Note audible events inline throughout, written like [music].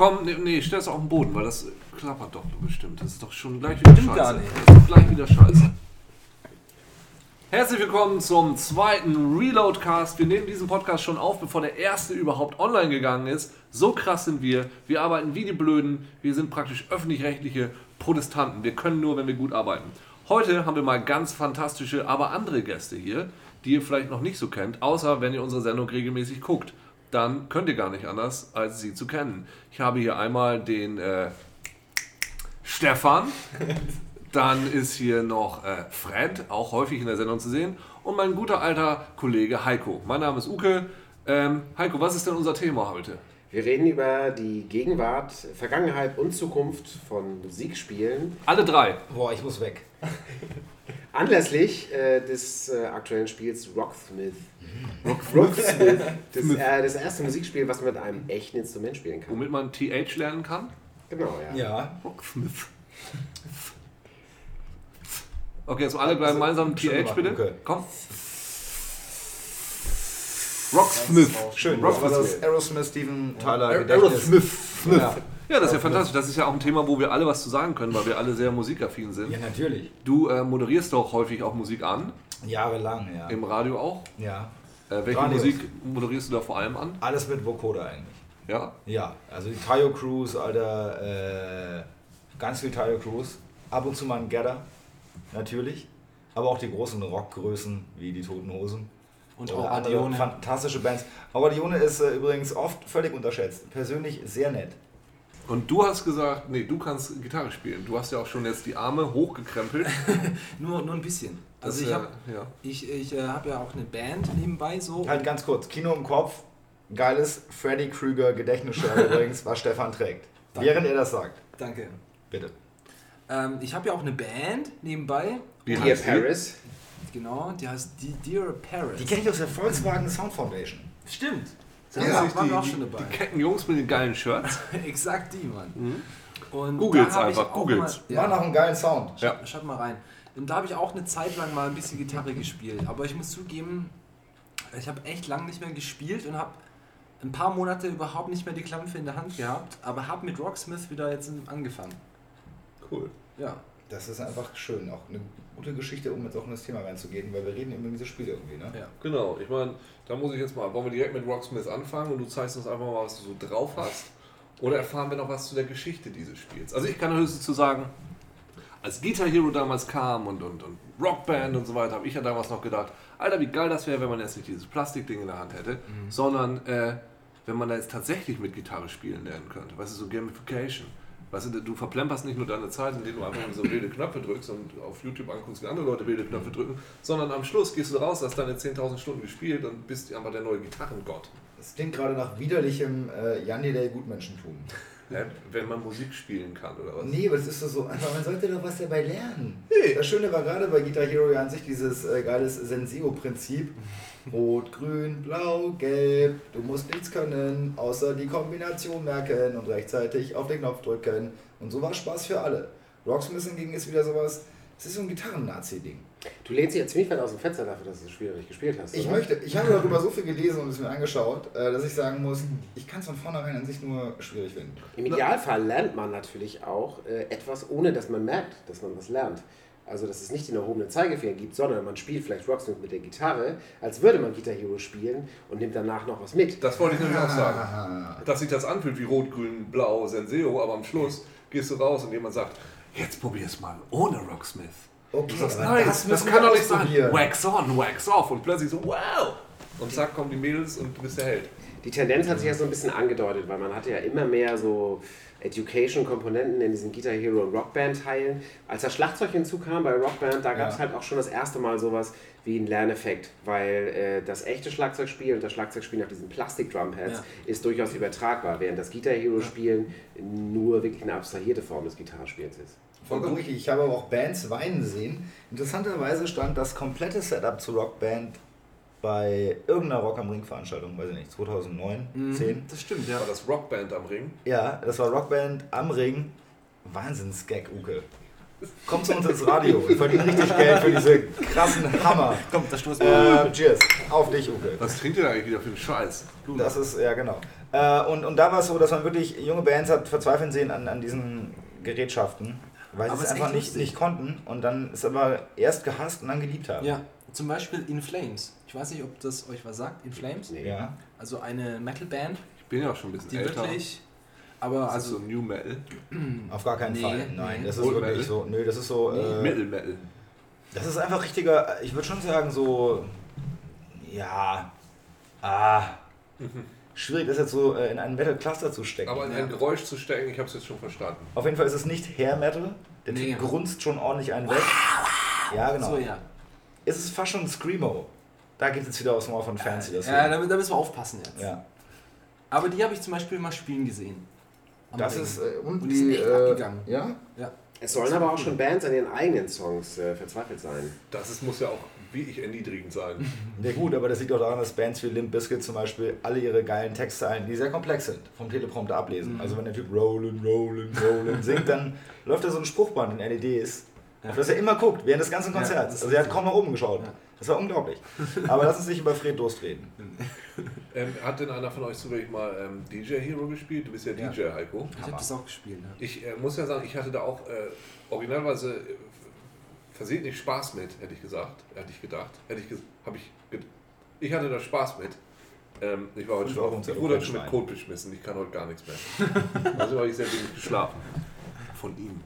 willkommen. Nee, Nee, stell es auf den Boden, weil das klappert doch bestimmt. Das ist doch schon gleich wieder Stimmt scheiße. gar nicht. Das ist gleich wieder scheiße. Herzlich willkommen zum zweiten Reloadcast. Wir nehmen diesen Podcast schon auf, bevor der erste überhaupt online gegangen ist. So krass sind wir. Wir arbeiten wie die Blöden. Wir sind praktisch öffentlich-rechtliche Protestanten. Wir können nur, wenn wir gut arbeiten. Heute haben wir mal ganz fantastische, aber andere Gäste hier, die ihr vielleicht noch nicht so kennt, außer wenn ihr unsere Sendung regelmäßig guckt. Dann könnt ihr gar nicht anders, als sie zu kennen. Ich habe hier einmal den äh, Stefan. [laughs] Dann ist hier noch äh, Fred, auch häufig in der Sendung zu sehen. Und mein guter alter Kollege Heiko. Mein Name ist Uke. Ähm, Heiko, was ist denn unser Thema heute? Wir reden über die Gegenwart, Vergangenheit und Zukunft von Musikspielen Alle drei. Boah, ich muss weg. [laughs] anlässlich äh, des äh, aktuellen Spiels Rocksmith. Rocksmith. [laughs] Das, äh, das erste Musikspiel, was man mit einem echten Instrument spielen kann. Womit man TH lernen kann? Genau, ja. Ja. Rocksmith. [laughs] Okay, jetzt alle gemeinsam schön TH gemacht, bitte. Komm. Rocksmith. Schön. Rocksmith. Das ist Aerosmith, Steven Tyler, Aer-. Aerosmith. Ja. Ja, das ist ja fantastisch. Das ist ja auch ein Thema, wo wir alle was zu sagen können, weil wir alle sehr musikaffin sind. ja, natürlich. Du äh, moderierst doch häufig auch Musik an, Jahrelang, ja. im Radio auch. Ja. Äh, welche Radios. Musik moderierst du da vor allem an? Alles mit Vocoder eigentlich. Ja? Ja, also die Tayo Cruise, Alter, äh, ganz viel Tayo Cruise. Ab und zu mal ein Gedder, natürlich. Aber auch die großen Rockgrößen wie die Toten Hosen. Und Oder auch Adione. fantastische Bands. Aber Dione ist äh, übrigens oft völlig unterschätzt. Persönlich sehr nett. Und du hast gesagt, nee, du kannst Gitarre spielen. Du hast ja auch schon jetzt die Arme hochgekrempelt. [laughs] Nur, nur ein bisschen. Das, Also ich äh, habe ja. ich, ich, äh, hab ja auch eine Band nebenbei so. Halt ganz kurz, Kino im Kopf, geiles Freddy Krüger Gedächtnisshirt [laughs] übrigens, was Stefan trägt. Danke. Während er das sagt. Danke. Bitte. Ähm, ich habe ja auch eine Band nebenbei. Wie heißt die? Paris. Genau, die heißt Die Dear Paris. Die kenne ich aus der Volkswagen Sound Foundation. Stimmt. Sind Ja, waren die, auch schon dabei. die kecken Jungs mit den geilen Shirts? [laughs] Exakt die, Mann. Und Googles da einfach, googles. Mal, War ja, noch einen geilen Sound. Ja. Schaut mal rein. Und da habe ich auch eine Zeit lang mal ein bisschen Gitarre gespielt. Aber ich muss zugeben, ich habe echt lang nicht mehr gespielt und habe ein paar Monate überhaupt nicht mehr die Klampfe in der Hand gehabt. Aber habe mit Rocksmith wieder jetzt angefangen. Cool. Ja. Das ist einfach schön. Auch eine gute Geschichte, um jetzt auch in das Thema reinzugehen, weil wir reden immer über diese Spiele irgendwie, ne? ja. Genau, ich meine, da muss ich jetzt mal, wollen wir direkt mit Rocksmith anfangen und du zeigst uns einfach mal, was du so drauf hast? Oder erfahren wir noch was zu der Geschichte dieses Spiels? Also ich kann höchstens zu sagen, als Guitar Hero damals kam und, und, und Rockband und so weiter, habe ich ja damals noch gedacht, Alter, wie geil das wäre, wenn man jetzt nicht dieses Plastikding in der Hand hätte, sondern äh, wenn man da jetzt tatsächlich mit Gitarre spielen lernen könnte. Weißt du, so Gamification. Weißt du, du verplemperst nicht nur deine Zeit, indem du einfach nur so wilde Knöpfe drückst und auf YouTube anguckst, wie andere Leute wilde Knöpfe drücken, sondern am Schluss gehst du raus, hast deine 10.000 Stunden gespielt und bist einfach der neue Gitarrengott. Das klingt gerade nach widerlichem äh, Jan Delay Gutmenschentum. Wenn man Musik spielen kann oder was? Nee, aber das ist doch so einfach, man sollte doch was dabei lernen. Nee. Das Schöne war gerade bei Guitar Hero ja an sich dieses äh, geiles Senseo-Prinzip. Rot, grün, blau, gelb. Du musst nichts können, außer die Kombination merken und rechtzeitig auf den Knopf drücken. Und so war Spaß für alle. Rocksmith hingegen ist wieder sowas, es ist so ein Gitarren-Nazi-Ding. Du lehnst dich jetzt ziemlich weit aus dem Fenster dafür, dass du das Spiel nicht gespielt hast. Ich möchte, ich habe darüber so viel gelesen und es mir angeschaut, äh, dass ich sagen muss, ich kann es von vornherein an sich nur schwierig finden. Im Idealfall lernt man natürlich auch äh, etwas, ohne dass man merkt, dass man was lernt. Also, dass es nicht den erhobenen Zeigefinger gibt, sondern man spielt vielleicht Rocksmith mit der Gitarre, als würde man Guitar Hero spielen und nimmt danach noch was mit. Das wollte ich nämlich auch sagen. Ah, Dass sich das anfühlt wie Rot, Grün, Blau, Senseo, aber am Schluss gehst du raus und jemand sagt, jetzt probier's mal ohne Rocksmith. Okay, sagst, aber nein, das, das, kann doch nicht sein. Wax on, wax off. Und plötzlich so, wow. Und zack, kommen die Mädels und du bist der Held. Die Tendenz hat sich ja so ein bisschen angedeutet, weil man hatte ja immer mehr so Education-Komponenten in diesen Guitar Hero und Rockband-Teilen. Als das Schlagzeug hinzukam bei Rockband, da gab es Ja. halt auch schon das erste Mal sowas wie ein Lerneffekt, weil äh, das echte Schlagzeugspiel und das Schlagzeugspiel nach diesen Plastik-Drumpads Ja. ist durchaus übertragbar, während das Guitar Hero-Spielen nur wirklich eine abstrahierte Form des Gitarrespiels ist. Vollkommen richtig. Ich habe aber auch Bands weinen sehen. Interessanterweise stand das komplette Setup zu Rockband bei irgendeiner Rock am Ring Veranstaltung, weiß ich nicht, 2009, Mhm, 10. Das stimmt, ja. War das Rockband am Ring? Ja, das war Rockband am Ring. Wahnsinns-Gag, Uke. Kommt zu uns ins Radio. Wir verdienen richtig Geld für diese krassen Hammer. Komm, da stoßen wir. Äh, cheers. Auf dich, Uke. Was trinkt ihr da eigentlich wieder für einen Scheiß? Das ist, ja genau. Äh, und, und da war es so, dass man wirklich junge Bands hat verzweifeln sehen an, an diesen Gerätschaften, weil sie es einfach nicht, nicht konnten und dann ist aber erst gehasst und dann geliebt haben. Ja, zum Beispiel In Flames. Ich weiß nicht, ob das euch was sagt, In Flames. Nee. Ja. Also eine Metalband, Ich bin ja auch schon ein bisschen die älter. wirklich. Aber Das ist also so New Metal. [clears throat] Auf gar keinen Nee, Fall. Nein, nee. das ist Old wirklich Metal? so. Nö, das ist so. Äh, Metal Metal. Das ist einfach richtiger, ich würde schon sagen, so. Ja. Ah. [laughs] Schwierig, das jetzt so äh, in einen Metal-Cluster zu stecken. Aber in ein Geräusch zu stecken, ich habe es jetzt schon verstanden. Auf jeden Fall ist es nicht Hair Metal. Der Nee. Typ grunzt schon ordentlich einen weg. Ja, genau. so ja. Es ist fast schon ein Screamo. Da geht es jetzt wieder aus dem Ohr von Fancy. Das, Ja, da, da müssen wir aufpassen jetzt. ja. Aber die habe ich zum Beispiel mal spielen gesehen. Das Ring. ist. Äh, und Und die sind echt äh, abgegangen. Ja? Ja. Es sollen aber auch schon Bands an ihren eigenen Songs äh, verzweifelt sein. Das ist, muss ja auch wie ich erniedrigend sein. [laughs] Ja gut, aber das liegt auch daran, dass Bands wie Limp Bizkit zum Beispiel alle ihre geilen Textzeilen, die sehr komplex sind, vom Teleprompter ablesen. Mhm. Also wenn der Typ Rollin, Rollin, Rollin singt, dann [laughs] läuft da so ein Spruchband in LEDs, auf das er immer guckt, während des ganzen Ja, Konzerts. das also er hat kaum nach oben geschaut. Ja. Das war unglaublich. Aber lass uns nicht über Fred Durst reden. [laughs] Ähm, hat denn einer von euch zufällig mal ähm, DJ Hero gespielt? Du bist ja, Ja. DJ, Heiko. Ich habe das auch gespielt. Ja. Ich äh, muss ja sagen, ich hatte da auch äh, originalweise äh, versehentlich Spaß mit, hätte ich gesagt. Hätte ich gedacht. Hätte ich habe ich ich hatte da Spaß mit. Ähm, ich war heute schon, ich wurde heute schon mit? Kot beschmissen. Ich kann heute gar nichts mehr. also habe ich sehr wenig geschlafen. Von ihm.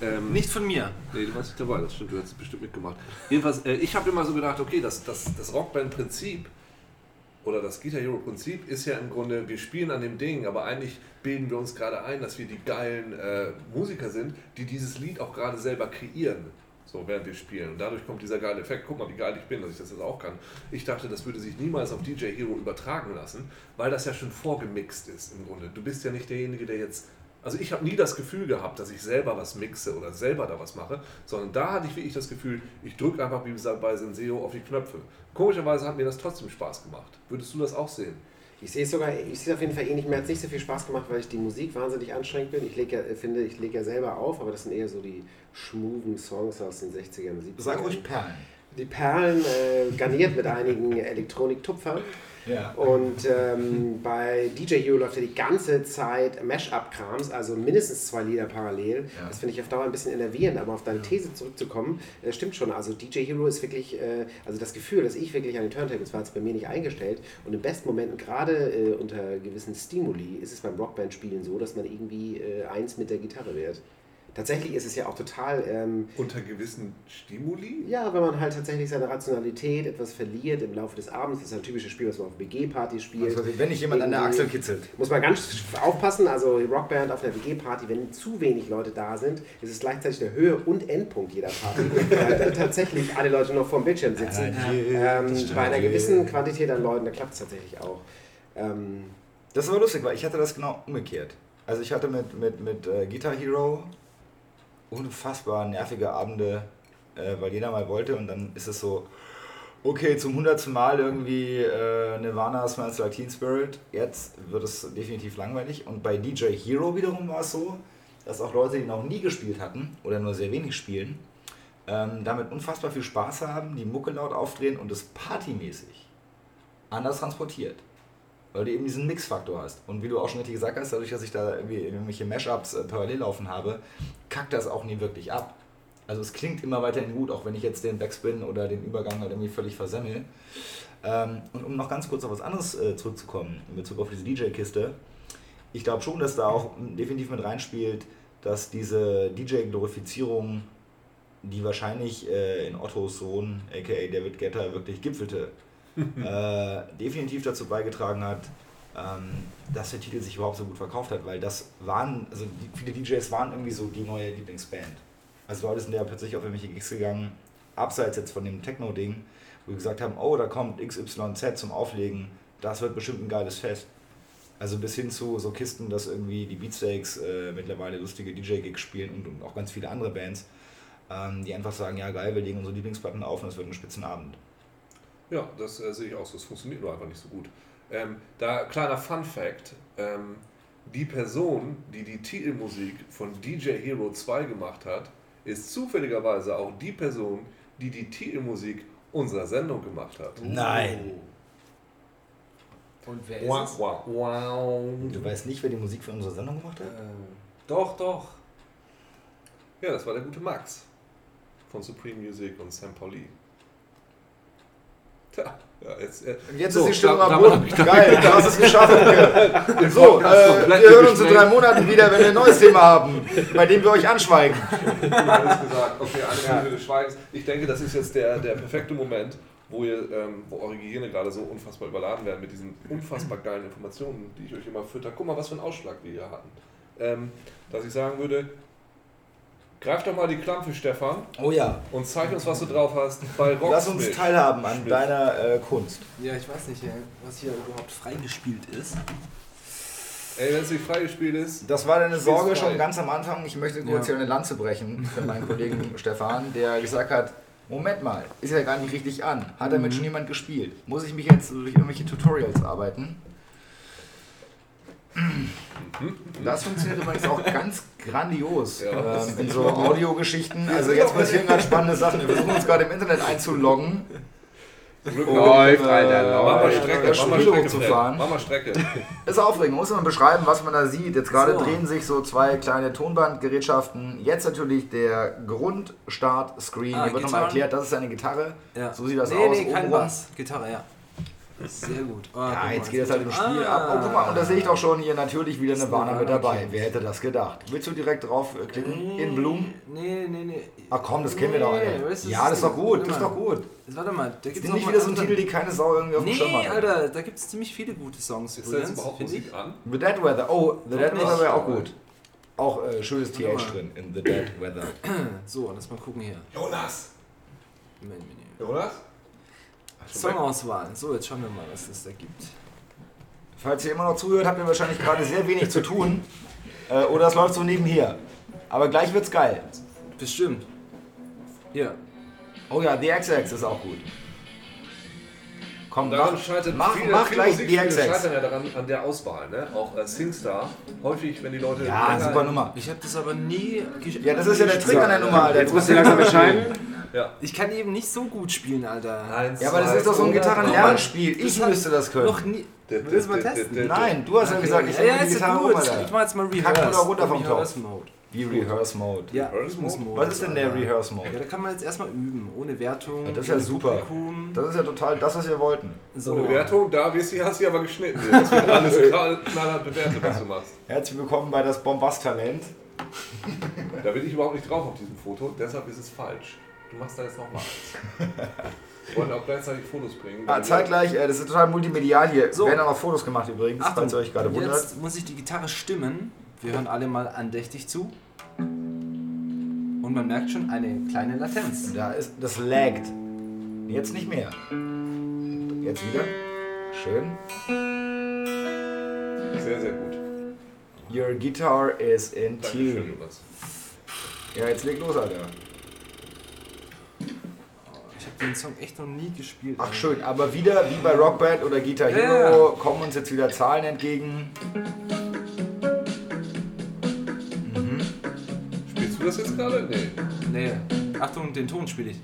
Ähm, Nicht von mir. Nee, du warst nicht dabei, das stimmt, du hast es bestimmt mitgemacht. Jedenfalls, äh, ich habe immer so gedacht, okay, das, das, das Rockband-Prinzip oder das Guitar Hero-Prinzip ist ja im Grunde, wir spielen an dem Ding, aber eigentlich bilden wir uns gerade ein, dass wir die geilen äh, Musiker sind, die dieses Lied auch gerade selber kreieren, so während wir spielen. Und dadurch kommt dieser geile Effekt. Guck mal, wie geil ich bin, dass ich das jetzt auch kann. Ich dachte, das würde sich niemals auf DJ Hero übertragen lassen, weil das ja schon vorgemixt ist im Grunde. Du bist ja nicht derjenige, der jetzt also ich habe nie das Gefühl gehabt, dass ich selber was mixe oder selber da was mache, sondern da hatte ich wirklich das Gefühl, ich drücke einfach wie gesagt bei Senseo auf die Knöpfe. Komischerweise hat mir das trotzdem Spaß gemacht. Würdest du das auch sehen? Ich sehe es sogar, ich sehe es auf jeden Fall ähnlich. Mir hat es nicht so viel Spaß gemacht, weil ich die Musik wahnsinnig anstrengend bin. Ich lege ja, finde, ich lege ja selber auf, aber das sind eher so die schmoothen Songs aus den 60ern, 70ern. Sag ruhig Perlen. Die Perlen äh, garniert mit einigen [laughs] Elektroniktupfern. Ja. Und ähm, bei DJ Hero läuft ja die ganze Zeit Mash-up-Krams, also mindestens zwei Lieder parallel. Ja. Das finde ich auf Dauer ein bisschen enervierend, aber auf deine These zurückzukommen, äh, stimmt schon. Also DJ Hero ist wirklich, äh, also das Gefühl, dass ich wirklich an den Turntables war, ist bei mir nicht eingestellt. Und in besten Momenten, gerade äh, unter gewissen Stimuli, ist es beim Rockband-Spielen so, dass man irgendwie äh, eins mit der Gitarre wird. Tatsächlich ist es ja auch total ähm, Unter gewissen Stimuli? ja, wenn man halt tatsächlich seine Rationalität etwas verliert im Laufe des Abends, das ist ein typisches Spiel, was man auf WG-Party spielt. Also, wenn dich jemand an der Achsel kitzelt. Muss man ganz aufpassen, also Rockband auf einer WG-Party, wenn zu wenig Leute da sind, ist es gleichzeitig der Höhe- und Endpunkt jeder Party, [laughs] weil tatsächlich alle Leute noch vorm Bildschirm sitzen. Ähm, bei einer gewissen Quantität an Leuten, da klappt es tatsächlich auch. Ähm, Das ist aber lustig, weil ich hatte das genau umgekehrt. Also ich hatte mit, mit, mit äh, Guitar Hero unfassbar nervige Abende, äh, weil jeder mal wollte und dann ist es so, okay, zum hundertsten Mal irgendwie äh, Nirvana Smells Like Teen Spirit, jetzt wird es definitiv langweilig. Und bei DJ Hero wiederum war es so, dass auch Leute, die noch nie gespielt hatten oder nur sehr wenig spielen, ähm, damit unfassbar viel Spaß haben, die Mucke laut aufdrehen und es partymäßig anders transportiert. Weil du eben diesen Mix-Faktor hast. Und wie du auch schon richtig gesagt hast, dadurch, dass ich da irgendwie irgendwelche Mashups äh, parallel laufen habe, kackt das auch nie wirklich ab. Also es klingt immer weiterhin gut, auch wenn ich jetzt den Backspin oder den Übergang halt irgendwie völlig versemmel. Ähm, und um noch ganz kurz auf was anderes äh, zurückzukommen, in Bezug auf diese DJ-Kiste, ich glaube schon, dass da auch definitiv mit reinspielt, dass diese DJ-Glorifizierung, die wahrscheinlich äh, in Ottos Sohn, aka David Guetta, wirklich gipfelte, [laughs] äh, definitiv dazu beigetragen hat, ähm, dass der Titel sich überhaupt so gut verkauft hat, weil das waren, also die, viele DJs waren irgendwie so die neue Lieblingsband. Also Leute sind ja plötzlich auf irgendwelche Gigs gegangen, abseits jetzt von dem Techno-Ding, wo wir gesagt haben, oh, da kommt XYZ zum Auflegen, das wird bestimmt ein geiles Fest. Also bis hin zu so Kisten, dass irgendwie die Beatsteaks äh, mittlerweile lustige DJ-Gigs spielen und, und auch ganz viele andere Bands, ähm, die einfach sagen, ja geil, wir legen unsere Lieblingsplatten auf und es wird ein Spitzenabend. Ja, das äh, sehe ich auch so. Es funktioniert nur einfach nicht so gut. Ähm, da kleiner Fun Fact: ähm, Die Person, die die Titelmusik von DJ Hero 2 gemacht hat, ist zufälligerweise auch die Person, die die Titelmusik unserer Sendung gemacht hat. Nein. Und wer ist Wow, es? wow, wow. Du weißt nicht, wer die Musik für unsere Sendung gemacht hat? Äh, doch, doch. Ja, das war der gute Max von Supreme Music und Sam Pauli. Tja, ja, jetzt, äh, jetzt so, ist die Stimmung am Boden. Geil, du hast es geschafft. [laughs] Uke. So, äh, wir hören uns in drei Monaten wieder, wenn wir ein neues Thema haben, bei dem wir euch anschweigen. [laughs] alles gesagt. Okay, eine Minute des Schweigens. Ich denke, das ist jetzt der, der perfekte Moment, wo, ihr, ähm, wo eure Gehirne gerade so unfassbar überladen werden mit diesen unfassbar geilen Informationen, die ich euch immer fütter. Guck mal, was für einen Ausschlag wir hier hatten. Ähm, dass ich sagen würde, greif doch mal die Klampfe, Stefan, Oh ja, und zeig uns, was du drauf hast bei Rocksmith. lass uns teilhaben an Schmidt. deiner äh, Kunst. Ja, ich weiß nicht, was hier überhaupt freigespielt ist. Ey, wenn es nicht freigespielt ist, Das war deine Sorge schon ganz am Anfang. Ich möchte kurz Ja. hier eine Lanze brechen für meinen Kollegen [laughs] Stefan, der gesagt hat, Moment mal, ist ja gar nicht richtig an. Hat damit Mhm. schon jemand gespielt? Muss ich mich jetzt durch irgendwelche Tutorials arbeiten? Das funktioniert übrigens auch ganz grandios Ja, ähm, in so Audiogeschichten. Also jetzt passieren gerade spannende Sachen. Wir versuchen uns gerade im Internet einzuloggen. Läuft, äh, Alter, Mach mal läuft. Strecke, mach mal Strecke, hochzufahren. Fred. Mach mal Strecke. Ist aufregend, muss man beschreiben, was man da sieht. Jetzt gerade So. drehen sich so zwei kleine Tonbandgerätschaften. Jetzt natürlich der Grundstart-Screen. Ah, Hier wird nochmal erklärt, das ist eine Gitarre. Ja. So sieht das nee, aus. Nee, kein Obenrum. Bass. Gitarre, ja. Sehr gut. Oh, Ja, mal, jetzt geht das halt im Spiel Ah. ab. Oh, guck mal, und da sehe ich doch schon hier natürlich wieder eine Warner mit dabei. Wer hätte das gedacht? Willst du direkt draufklicken? In Bloom? Nee, nee, nee. Ach komm, das kennen wir doch Nee, alle. weißt Ja, das ist doch gut, das ist doch gut. Warte mal, da Das gibt's nicht wieder so ein Titel, die keine Sau irgendwie auf dem Schirm Nee, hat. Alter, da gibt es ziemlich viele gute Songs. Ist da jetzt find Musik an? The Dead Weather. Oh, The Dead. Weather wäre auch gut. Auch äh, schönes TH drin in The Dead Weather. [clears throat] So, lass mal gucken hier. Jonas! Jonas? Songauswahl. So, jetzt schauen wir mal, was es da gibt. Falls ihr immer noch zuhört, habt ihr wahrscheinlich gerade sehr wenig zu tun. [laughs] Äh, oder es läuft so nebenher. Aber gleich wird's geil. Bestimmt. Hier. Oh ja, The XX ist auch gut. Komm, Daran mach, scheitert mach, viele, mach viele gleich The Musikspiele XX. scheitern ja daran, an der Auswahl, ne? Auch äh, SingStar. Häufig, wenn die Leute. Ja, super Nummer. Ich habe das aber nie. Ja, das ist ja der Trick an der Nummer, Alter. Jetzt musst du langsam entscheiden. [laughs] Ja. Ich kann eben nicht so gut spielen, Alter. Eins, Ja, aber das ist doch so ein Gitarrenlernspiel. Ich müsste das können. Noch nie. Willst du mal testen? Nein, du hast ja gesagt, ich Ja, ja, die ja Gitarre gut. Ich mach jetzt mal Rehearse. Kack oder runter vom. Wie Rehearse Mode. Ja, Rehearse Mode? Was ist denn der Rehearse Mode? Ja, da kann man jetzt erstmal üben, ohne Wertung. Ja, das ist ja super. Publikum. Das ist ja total das, was wir wollten. So. Ohne Wertung, da wirst du, hast du aber geschnitten. [laughs] Das wird alles knall- knallhart bewertet, was du machst. Herzlich willkommen bei das Bombast-Talent. Da bin ich überhaupt nicht drauf auf diesem Foto, deshalb ist es falsch. Du machst da jetzt nochmal eins. [laughs] Wir wollen auch gleichzeitig Fotos bringen. Ah, zeitgleich, äh, das ist total multimedial hier. So. Werden auch noch Fotos gemacht übrigens, Achtung, falls ihr euch gerade wundert. jetzt muss ich die Gitarre stimmen. Wir hören alle mal andächtig zu. Und man merkt schon eine kleine Latenz. Da ist, das laggt. Jetzt nicht mehr. Jetzt wieder. Schön. Sehr, sehr gut. Your guitar is in Dankeschön, tune. Ja, jetzt leg los, Alter. Ich habe den Song echt noch nie gespielt. Ach schön, aber wieder wie bei Rockband oder Guitar Ja, Hero kommen uns jetzt wieder Zahlen entgegen. Spielst du das jetzt gerade? Nee. Nee. Achtung, den Ton spiele ich.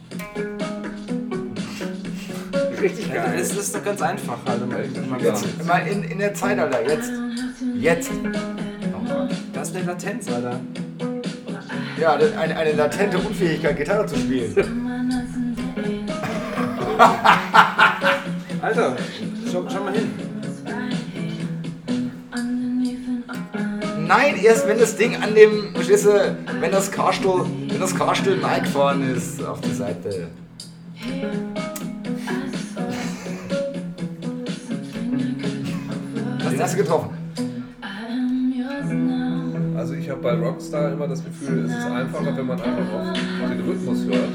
Richtig Ja, geil. das ist doch ganz einfach, Alter. Mal, mal Ja. jetzt. Mal in, in der Zeit, Alter. Jetzt. Jetzt. Nochmal. Das ist eine Latenz, Alter. Ja, eine, eine latente Unfähigkeit, Gitarre zu spielen. [laughs] [laughs] Alter, schau, schau mal hin. Nein, erst wenn das Ding an dem, verstehst du, wenn das Karstuhl, wenn das Karstuhl gefahren ist auf die Seite. Den hast du getroffen. Also ich habe bei Rockstar immer das Gefühl, es ist einfacher, wenn man einfach auf den Rhythmus hört,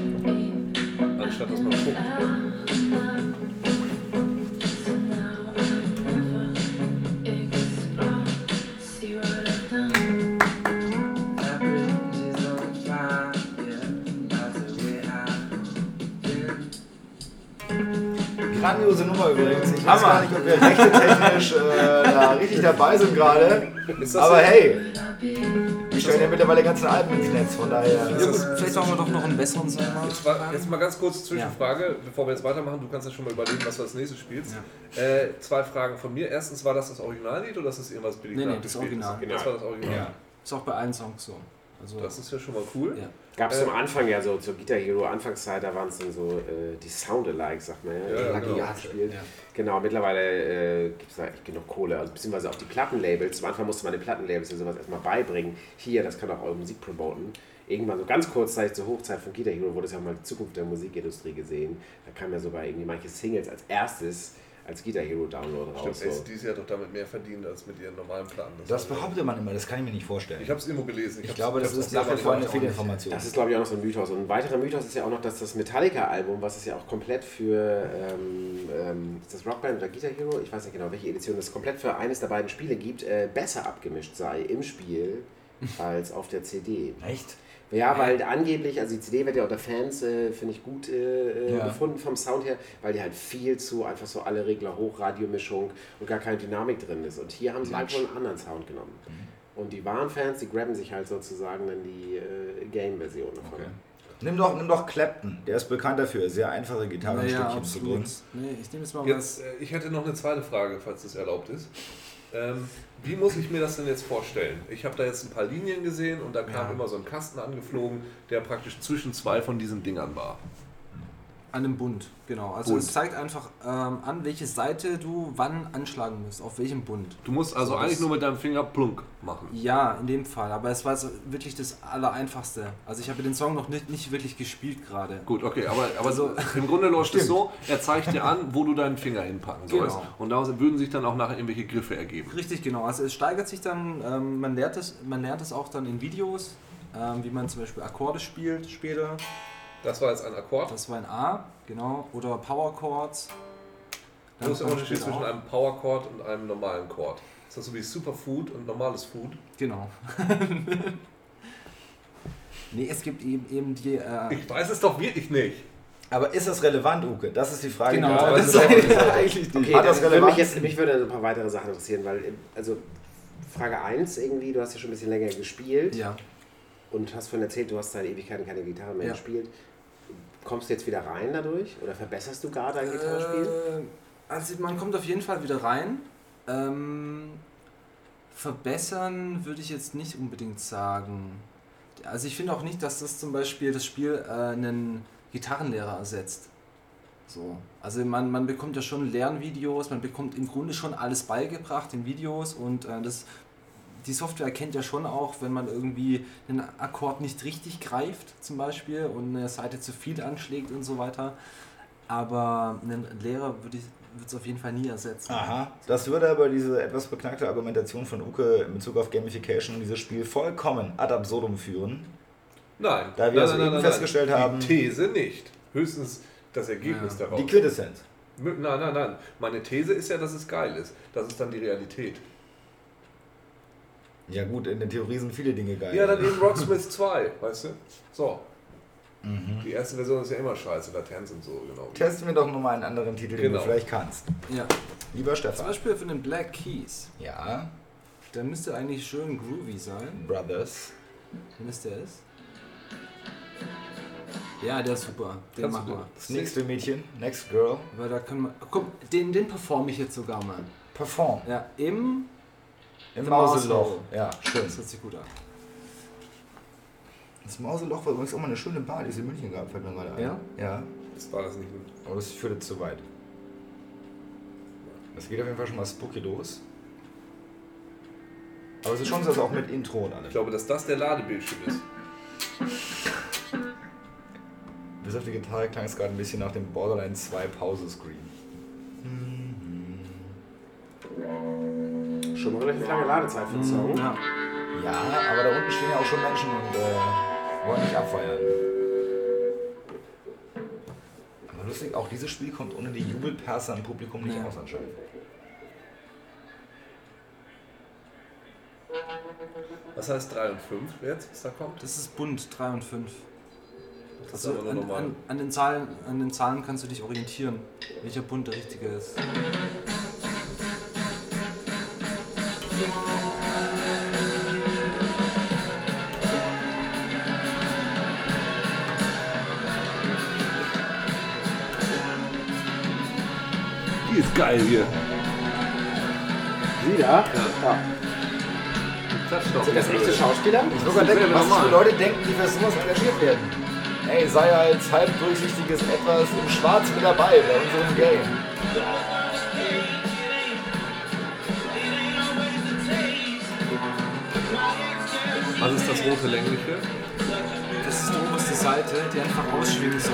anstatt dass man guckt. Grandiose Nummer übrigens. Ich weiß gar nicht, ob wir rechte technisch äh, da richtig dabei sind gerade. Das Aber so? hey, stellen ja mittlerweile ganze Alben ins Netz, von daher. Ja, gut, vielleicht machen wir doch noch einen besseren Song. mal. Jetzt, jetzt mal ganz kurz Zwischenfrage, bevor wir jetzt weitermachen. Du kannst ja schon mal überlegen, was du als nächstes spielst. Äh, zwei Fragen von mir. Erstens, war das das Originallied oder ist das irgendwas billig Nee, nee, nachgespieltes? das Original. Das war das Original. Ja. Ist auch bei allen Songs so. Also, Das ist ja schon mal cool. Ja. Gab es Äh, am Anfang ja so zur Guitar Hero Anfangszeit, da waren es dann so äh, die Sound-Alikes, sagt man ja, Ja, ja, Lucky genau. Ja. Genau, mittlerweile äh, gibt es da echt genug Kohle, also beziehungsweise auch die Plattenlabels. Am Anfang musste man den Plattenlabels ja sowas erstmal beibringen. Hier, das kann auch eure Musik promoten. Irgendwann so ganz kurzzeitig zur Hochzeit von Guitar Hero wurde es ja mal die Zukunft der Musikindustrie gesehen. Da kamen ja sogar irgendwie manche Singles als erstes als Guitar Hero Download raus. Stimmt, So. ACDC hat doch damit mehr verdient als mit ihren normalen Platten. Das behauptet man immer, das kann ich mir nicht vorstellen. Ich habe es irgendwo gelesen. Ich hab's- glaube, das hab's ist nach wie vor eine. Fehlinformation. Das ist, glaube ich, auch noch so ein Mythos. Und ein weiterer Mythos ist ja auch noch, dass das Metallica-Album, was es ja auch komplett für, ähm, ähm, ist das Rockband oder Guitar Hero? Ich weiß nicht genau, welche Edition das komplett für eines der beiden Spiele gibt, äh, besser abgemischt sei im Spiel [laughs] als auf der CD. Echt? Ja, weil angeblich, also die CD wird ja unter Fans, äh, finde ich, gut äh, äh, Ja. befunden vom Sound her, weil die halt viel zu, einfach so alle Regler hoch, Radiomischung und gar keine Dynamik drin ist. Und hier haben sie halt wohl einen anderen Sound genommen. Mhm. Und die wahren Fans, die grabben sich halt sozusagen dann die äh, Game-Version davon. Okay. Nimm doch, nimm doch Clapton, der ist bekannt dafür, sehr einfache Naja, Gitarrenstückchen zu bringen. Nee, ich nehme jetzt mal Jetzt, äh, ich hätte noch eine zweite Frage, falls das erlaubt ist. Ähm, wie muss ich mir das denn jetzt vorstellen? Ich habe da jetzt ein paar Linien gesehen und da kam Ja. immer so ein Kasten angeflogen, der praktisch zwischen zwei von diesen Dingern war. An dem Bund, genau. Also Bund. es zeigt einfach ähm, an, welche Seite du wann anschlagen musst, auf welchem Bund. Du musst also So, eigentlich nur mit deinem Finger plunk machen. Ja, in dem Fall, aber es war wirklich das Allereinfachste. Also ich habe den Song noch nicht, nicht wirklich gespielt gerade. Gut, okay, aber, aber Also- [laughs] im Grunde läuft es so, er zeigt dir an, wo du deinen Finger hinpacken sollst. Genau. Und daraus würden sich dann auch nachher irgendwelche Griffe ergeben. Richtig, genau. Also es steigert sich dann, ähm, man, lernt es, man lernt es auch dann in Videos, ähm, wie man zum Beispiel Akkorde spielt später. Das war jetzt ein Akkord. Das war ein A, genau. Oder Power Chords. Wo ist der Unterschied zwischen einem Power Chord und einem normalen Chord? Ist das so wie Superfood und normales Food? Genau. [laughs] nee, es gibt eben, eben die. Äh, Ich weiß es doch wirklich nicht. Aber ist das relevant, Uke? Das ist die Frage. Genau, gerade. das ist [laughs] eigentlich Okay, Hat das Relevanz? mich, jetzt, mich würde ein paar weitere Sachen interessieren, weil, äh, also Frage 1 irgendwie, du hast ja schon ein bisschen länger gespielt ja. und hast vorhin erzählt, du hast seit Ewigkeiten keine Gitarre mehr Ja. gespielt. Kommst du jetzt wieder rein dadurch oder verbesserst du gar dein Gitarrespiel? Äh, also man kommt auf jeden Fall wieder rein. Ähm, verbessern würde ich jetzt nicht unbedingt sagen. Also ich finde auch nicht, dass das zum Beispiel das Spiel äh, einen Gitarrenlehrer ersetzt. So. Also man, man bekommt ja schon Lernvideos, man bekommt im Grunde schon alles beigebracht in Videos und äh, das, die Software erkennt ja schon auch, wenn man irgendwie einen Akkord nicht richtig greift zum Beispiel und eine Seite zu viel anschlägt und so weiter. Aber einen Lehrer würde ich würde es auf jeden Fall nie ersetzen. Aha, das würde aber diese etwas beknackte Argumentation von Uke in Bezug auf Gamification dieses Spiel vollkommen ad absurdum führen. Nein. Da wir nein, soeben festgestellt haben- Die These nicht. Höchstens das Ergebnis Ja. daraus. Die Quintessenz. Nein, nein, nein. Meine These ist ja, dass es geil ist. Das ist dann die Realität. Ja gut, in der Theorie sind viele Dinge geil. Ja, dann eben Rocksmith 2, weißt du? So. Mhm. Die erste Version ist ja immer scheiße, Latenz und so, genau. Testen wir doch nochmal einen anderen Titel, den Genau. du vielleicht kannst. Ja. Lieber Zum Stefan. Beispiel für den Black Keys. Ja, Der müsste eigentlich schön groovy sein. Brothers. Wenn es. Ja, der ist super. Den Kannst machen wir. Das nächste Mädchen, Next Girl. Weil da können wir. Guck, den, den performe ich jetzt sogar mal. Perform. Ja, im. Im Mauseloch. Ja, schön. Das hört sich gut an. Das Mauseloch war übrigens auch mal eine schöne Bar, die es in München gab, fällt mir gerade ein. Ja? Ja, Das war das nicht. aber das führt jetzt zu weit. Das geht auf jeden Fall schon mal spooky los. Aber es ist schon so, dass auch mit Intro und allem. Ich glaube, dass das der Ladebildschirm ist. [laughs] Bis auf die Gitarre klang es gerade ein bisschen nach dem Borderline 2 Pause-Screen. Schon mal relativ lange Ladezeit für den Song. Ja. Ja, aber da unten stehen ja auch schon Menschen und äh, wollen nicht abfeiern. Aber lustig, auch dieses Spiel kommt ohne die Jubelperser im Publikum nicht Ja. aus anscheinend. Was heißt 3 und 5 jetzt, was da kommt? Das ist bunt, 3 und 5. Das ist Also aber nur an, normal. an, an, den Zahlen, an den Zahlen kannst du dich orientieren, welcher Bund der richtige ist. Die ist geil hier. Sie da? Ja. Sind das echte Schauspieler? Ich muss denken, was für Leute denken, die für sowas engagiert werden. Ey, sei als halb durchsichtiges etwas im Schwarz mit dabei bei unserem Game. Das rote längliche? Das ist die oberste Seite, die einfach ausschwingen soll.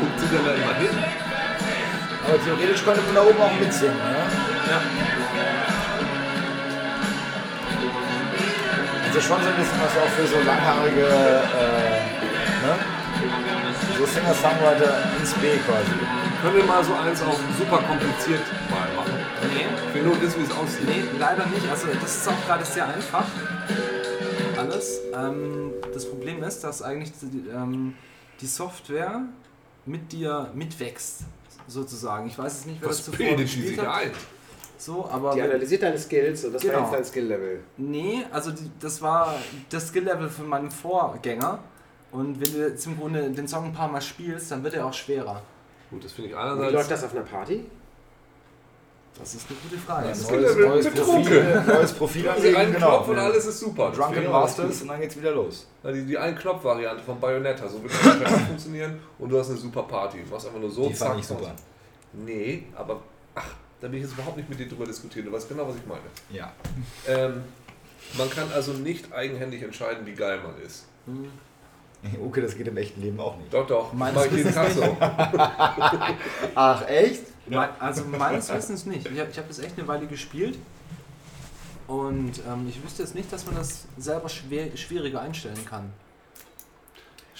Guckt sie denn da immer hin? Aber theoretisch könnte man da oben auch mitsingen, ne? Ja. Also schon so ein bisschen was auch für so langhaarige, äh, ne? So Singer-Songwriter ins B quasi. Können wir mal so eins auf super kompliziert mal machen? Nee, will nur wissen, wie es aussieht. nee, leider nicht. Also das ist auch gerade sehr einfach. Alles. Ähm, das Problem ist, dass eigentlich die, ähm, die Software mit dir mitwächst, sozusagen. Ich weiß es nicht, wer Was das zuvor gespielt hat. ein? So, aber Die analysiert deine Skills und das Genau. war jetzt dein Skill-Level. Nee, also die, das war das Skill-Level von meinem Vorgänger. Und wenn du jetzt im Grunde den Song ein paar Mal spielst, dann wird er auch schwerer. Gut, das finde ich Wie läuft einerseits. das auf einer Party? Das ist eine gute Frage. Neues, Skill-Level neues betrunken. Profil, neues Profil Sie anlegen, einen genau. Knopf und alles ist super. Drunken Masters und dann geht's wieder los. Die, die Ein-Knopf-Variante von Bayonetta, so wird das funktionieren und du hast eine super Party. Du machst einfach nur so, Die fand ich zack, super. Nee, aber ach, da will ich jetzt überhaupt nicht mit dir drüber diskutieren. Du weißt genau, was ich meine. Ja. Ähm, man kann also nicht eigenhändig entscheiden, wie geil man ist. Okay, das geht im echten Leben auch nicht. Doch, doch. Meines mach ich jeden Tag so. Ach, echt? Me- Also meines Wissens nicht. Ich habe hab das echt eine Weile gespielt. Und ähm, ich wüsste jetzt nicht, dass man das selber schwer, schwieriger einstellen kann.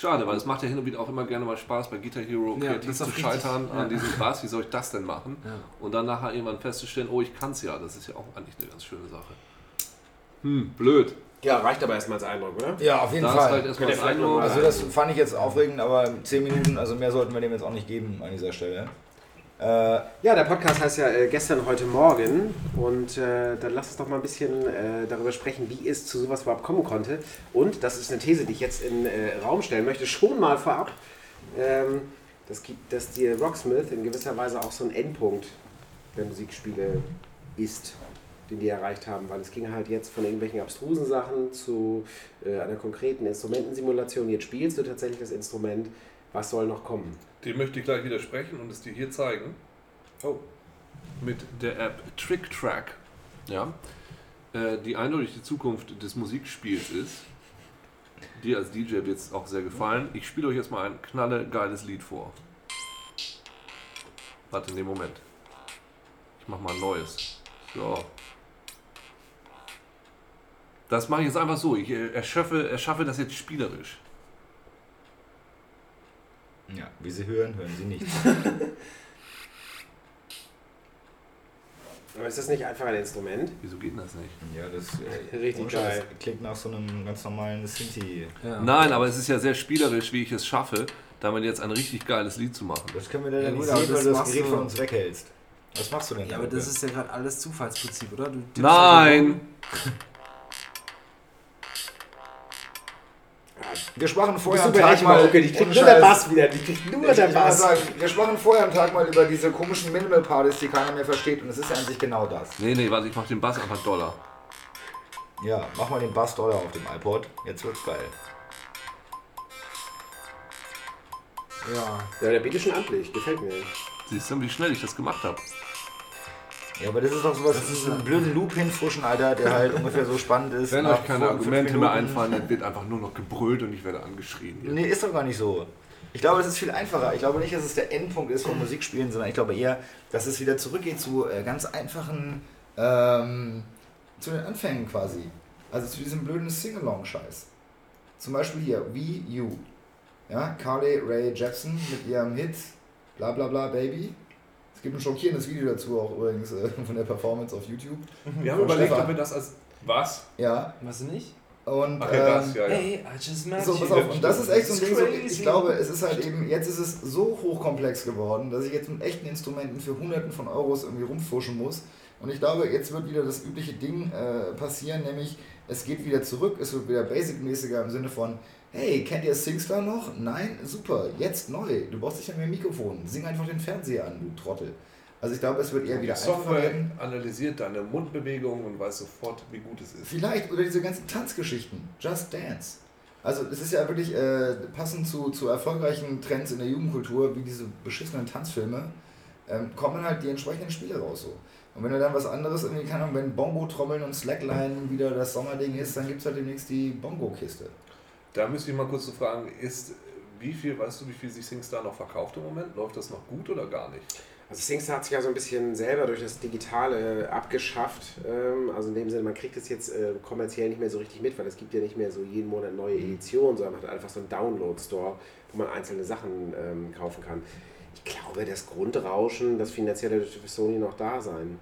Schade, weil es macht ja hin und wieder auch immer gerne mal Spaß, bei Guitar Hero Ja, kreativ zu richtig, scheitern ja. an diesem was, wie soll ich das denn machen? Ja. Und dann nachher irgendwann festzustellen, oh, ich kann es ja. Das ist ja auch eigentlich eine ganz schöne Sache. Hm, blöd. Ja, reicht aber erstmal als Eindruck, oder? Ja, auf jeden Da ist Fall. halt noch Eindruck. Also das fand ich jetzt aufregend, aber 10 Minuten, also mehr sollten wir dem jetzt auch nicht geben an dieser Stelle. Äh, Ja, der Podcast heißt ja äh, gestern, heute Morgen. Und äh, dann lass uns doch mal ein bisschen äh, darüber sprechen, wie es zu sowas überhaupt kommen konnte. Und, das ist eine These, die ich jetzt in äh, Raum stellen möchte, schon mal vorab, ähm, das dass die Rocksmith in gewisser Weise auch so ein Endpunkt der Musikspiele ist, den die erreicht haben. Weil es ging halt jetzt von irgendwelchen abstrusen Sachen zu äh, einer konkreten Instrumentensimulation. Jetzt spielst du tatsächlich das Instrument. Was soll noch kommen? Den möchte ich gleich widersprechen und es dir hier zeigen. Oh. Mit der App Trick Track. Ja. Äh, die eindeutig die Zukunft des Musikspiels ist. Dir als DJ wird es auch sehr gefallen. Ich spiele euch jetzt mal ein knalle geiles Lied vor. Warte, in dem Moment. Ich mach mal ein neues. So. Das mache ich jetzt einfach so. Ich erschaffe, erschaffe das jetzt spielerisch. Ja, wie Sie hören, hören Sie nichts. [laughs] Aber ist das nicht einfach ein Instrument? Wieso geht denn das nicht? Ja, das äh, [laughs] Richtig geil. klingt nach so einem ganz normalen Synthi. Ja. Nein, aber es ist ja sehr spielerisch, wie ich es schaffe, damit jetzt ein richtig geiles Lied zu machen. Das können wir dann Ja, nicht sehen, das weil du das Gerät du- von uns weghältst. Was machst du denn Ja, aber das ist ja gerade alles Zufallsprinzip, oder? Du tippst Nein! [laughs] Wir sprachen vorher am Tag mal, okay, die kriegt nur der. Bass wieder, die kriegt nur Ich, der Bass. sagen, wir sprachen vorher am Tag mal über diese komischen Minimal-Partys, die keiner mehr versteht. Und es ist ja an sich genau das. Nee, nee, warte, ich mach den Bass einfach doller. Ja, mach mal den Bass doller auf dem iPod. Jetzt wird's geil. Ja. Ja, der Beat ist schon amtlich, gefällt mir. Siehst du, wie schnell ich das gemacht habe? Ja, aber das ist doch sowas, das ist einen blöden Loop hinfuschen, Alter, der halt ungefähr so spannend ist. Wenn euch keine Argumente mehr einfallen, dann wird einfach nur noch gebrüllt und ich werde angeschrien. Hier. Nee, ist doch gar nicht so. Ich glaube, es ist viel einfacher. Ich glaube nicht, dass es der Endpunkt ist von Musikspielen, sondern ich glaube eher, dass es wieder zurückgeht zu äh, ganz einfachen, ähm, zu den Anfängen quasi. Also zu diesem blöden Sing-Along-Scheiß. Zum Beispiel hier, Wie You. Ja, Carly Ray Jepsen mit ihrem Hit Bla Bla Bla Baby. Es gibt ein schockierendes Video dazu auch übrigens äh, von der Performance auf YouTube. Wir haben überlegt, Stefan. ob wir das als was? Ja, Was nicht? Und, Ach ja, das, ähm, ja, ja. Hey, I just met So, pass auf, und das ist echt so ein Ding, so, crazy. ich glaube, es ist halt eben, jetzt ist es so hochkomplex geworden, dass ich jetzt mit echten Instrumenten für Hunderten von Euros irgendwie rumfuschen muss. Und ich glaube, jetzt wird wieder das übliche Ding äh, passieren, nämlich es geht wieder zurück, es wird wieder basic-mäßiger im Sinne von, hey, kennt ihr SingStar noch? Nein? Super, jetzt neu. Du brauchst nicht mehr ein Mikrofon. Sing einfach den Fernseher an, du Trottel. Also ich glaube, es wird eher Die wieder einfacher Software werden. analysiert deine Mundbewegungen und weiß sofort, wie gut es ist. Vielleicht, oder diese ganzen Tanzgeschichten. Just Dance. Also es ist ja wirklich äh, passend zu, zu erfolgreichen Trends in der Jugendkultur, wie diese beschissenen Tanzfilme, ähm, kommen halt die entsprechenden Spiele raus so. Und wenn du dann was anderes irgendwie kann, und wenn Bongo-Trommeln und Slackline wieder das Sommerding ist, dann gibt es halt demnächst die Bongo-Kiste. Da müsste ich mal kurz so fragen, ist, wie viel, weißt du, wie viel sich SingStar noch verkauft im Moment? Läuft das noch gut oder gar nicht? Also SingStar hat sich ja so ein bisschen selber durch das Digitale abgeschafft. Ähm, Also in dem Sinne, man kriegt es jetzt äh, kommerziell nicht mehr so richtig mit, weil es gibt ja nicht mehr so jeden Monat neue Editionen, sondern man hat einfach so einen Download-Store, wo man einzelne Sachen ähm, kaufen kann. Ich glaube, das Grundrauschen, das finanzielle dürfte für Sony noch da sein.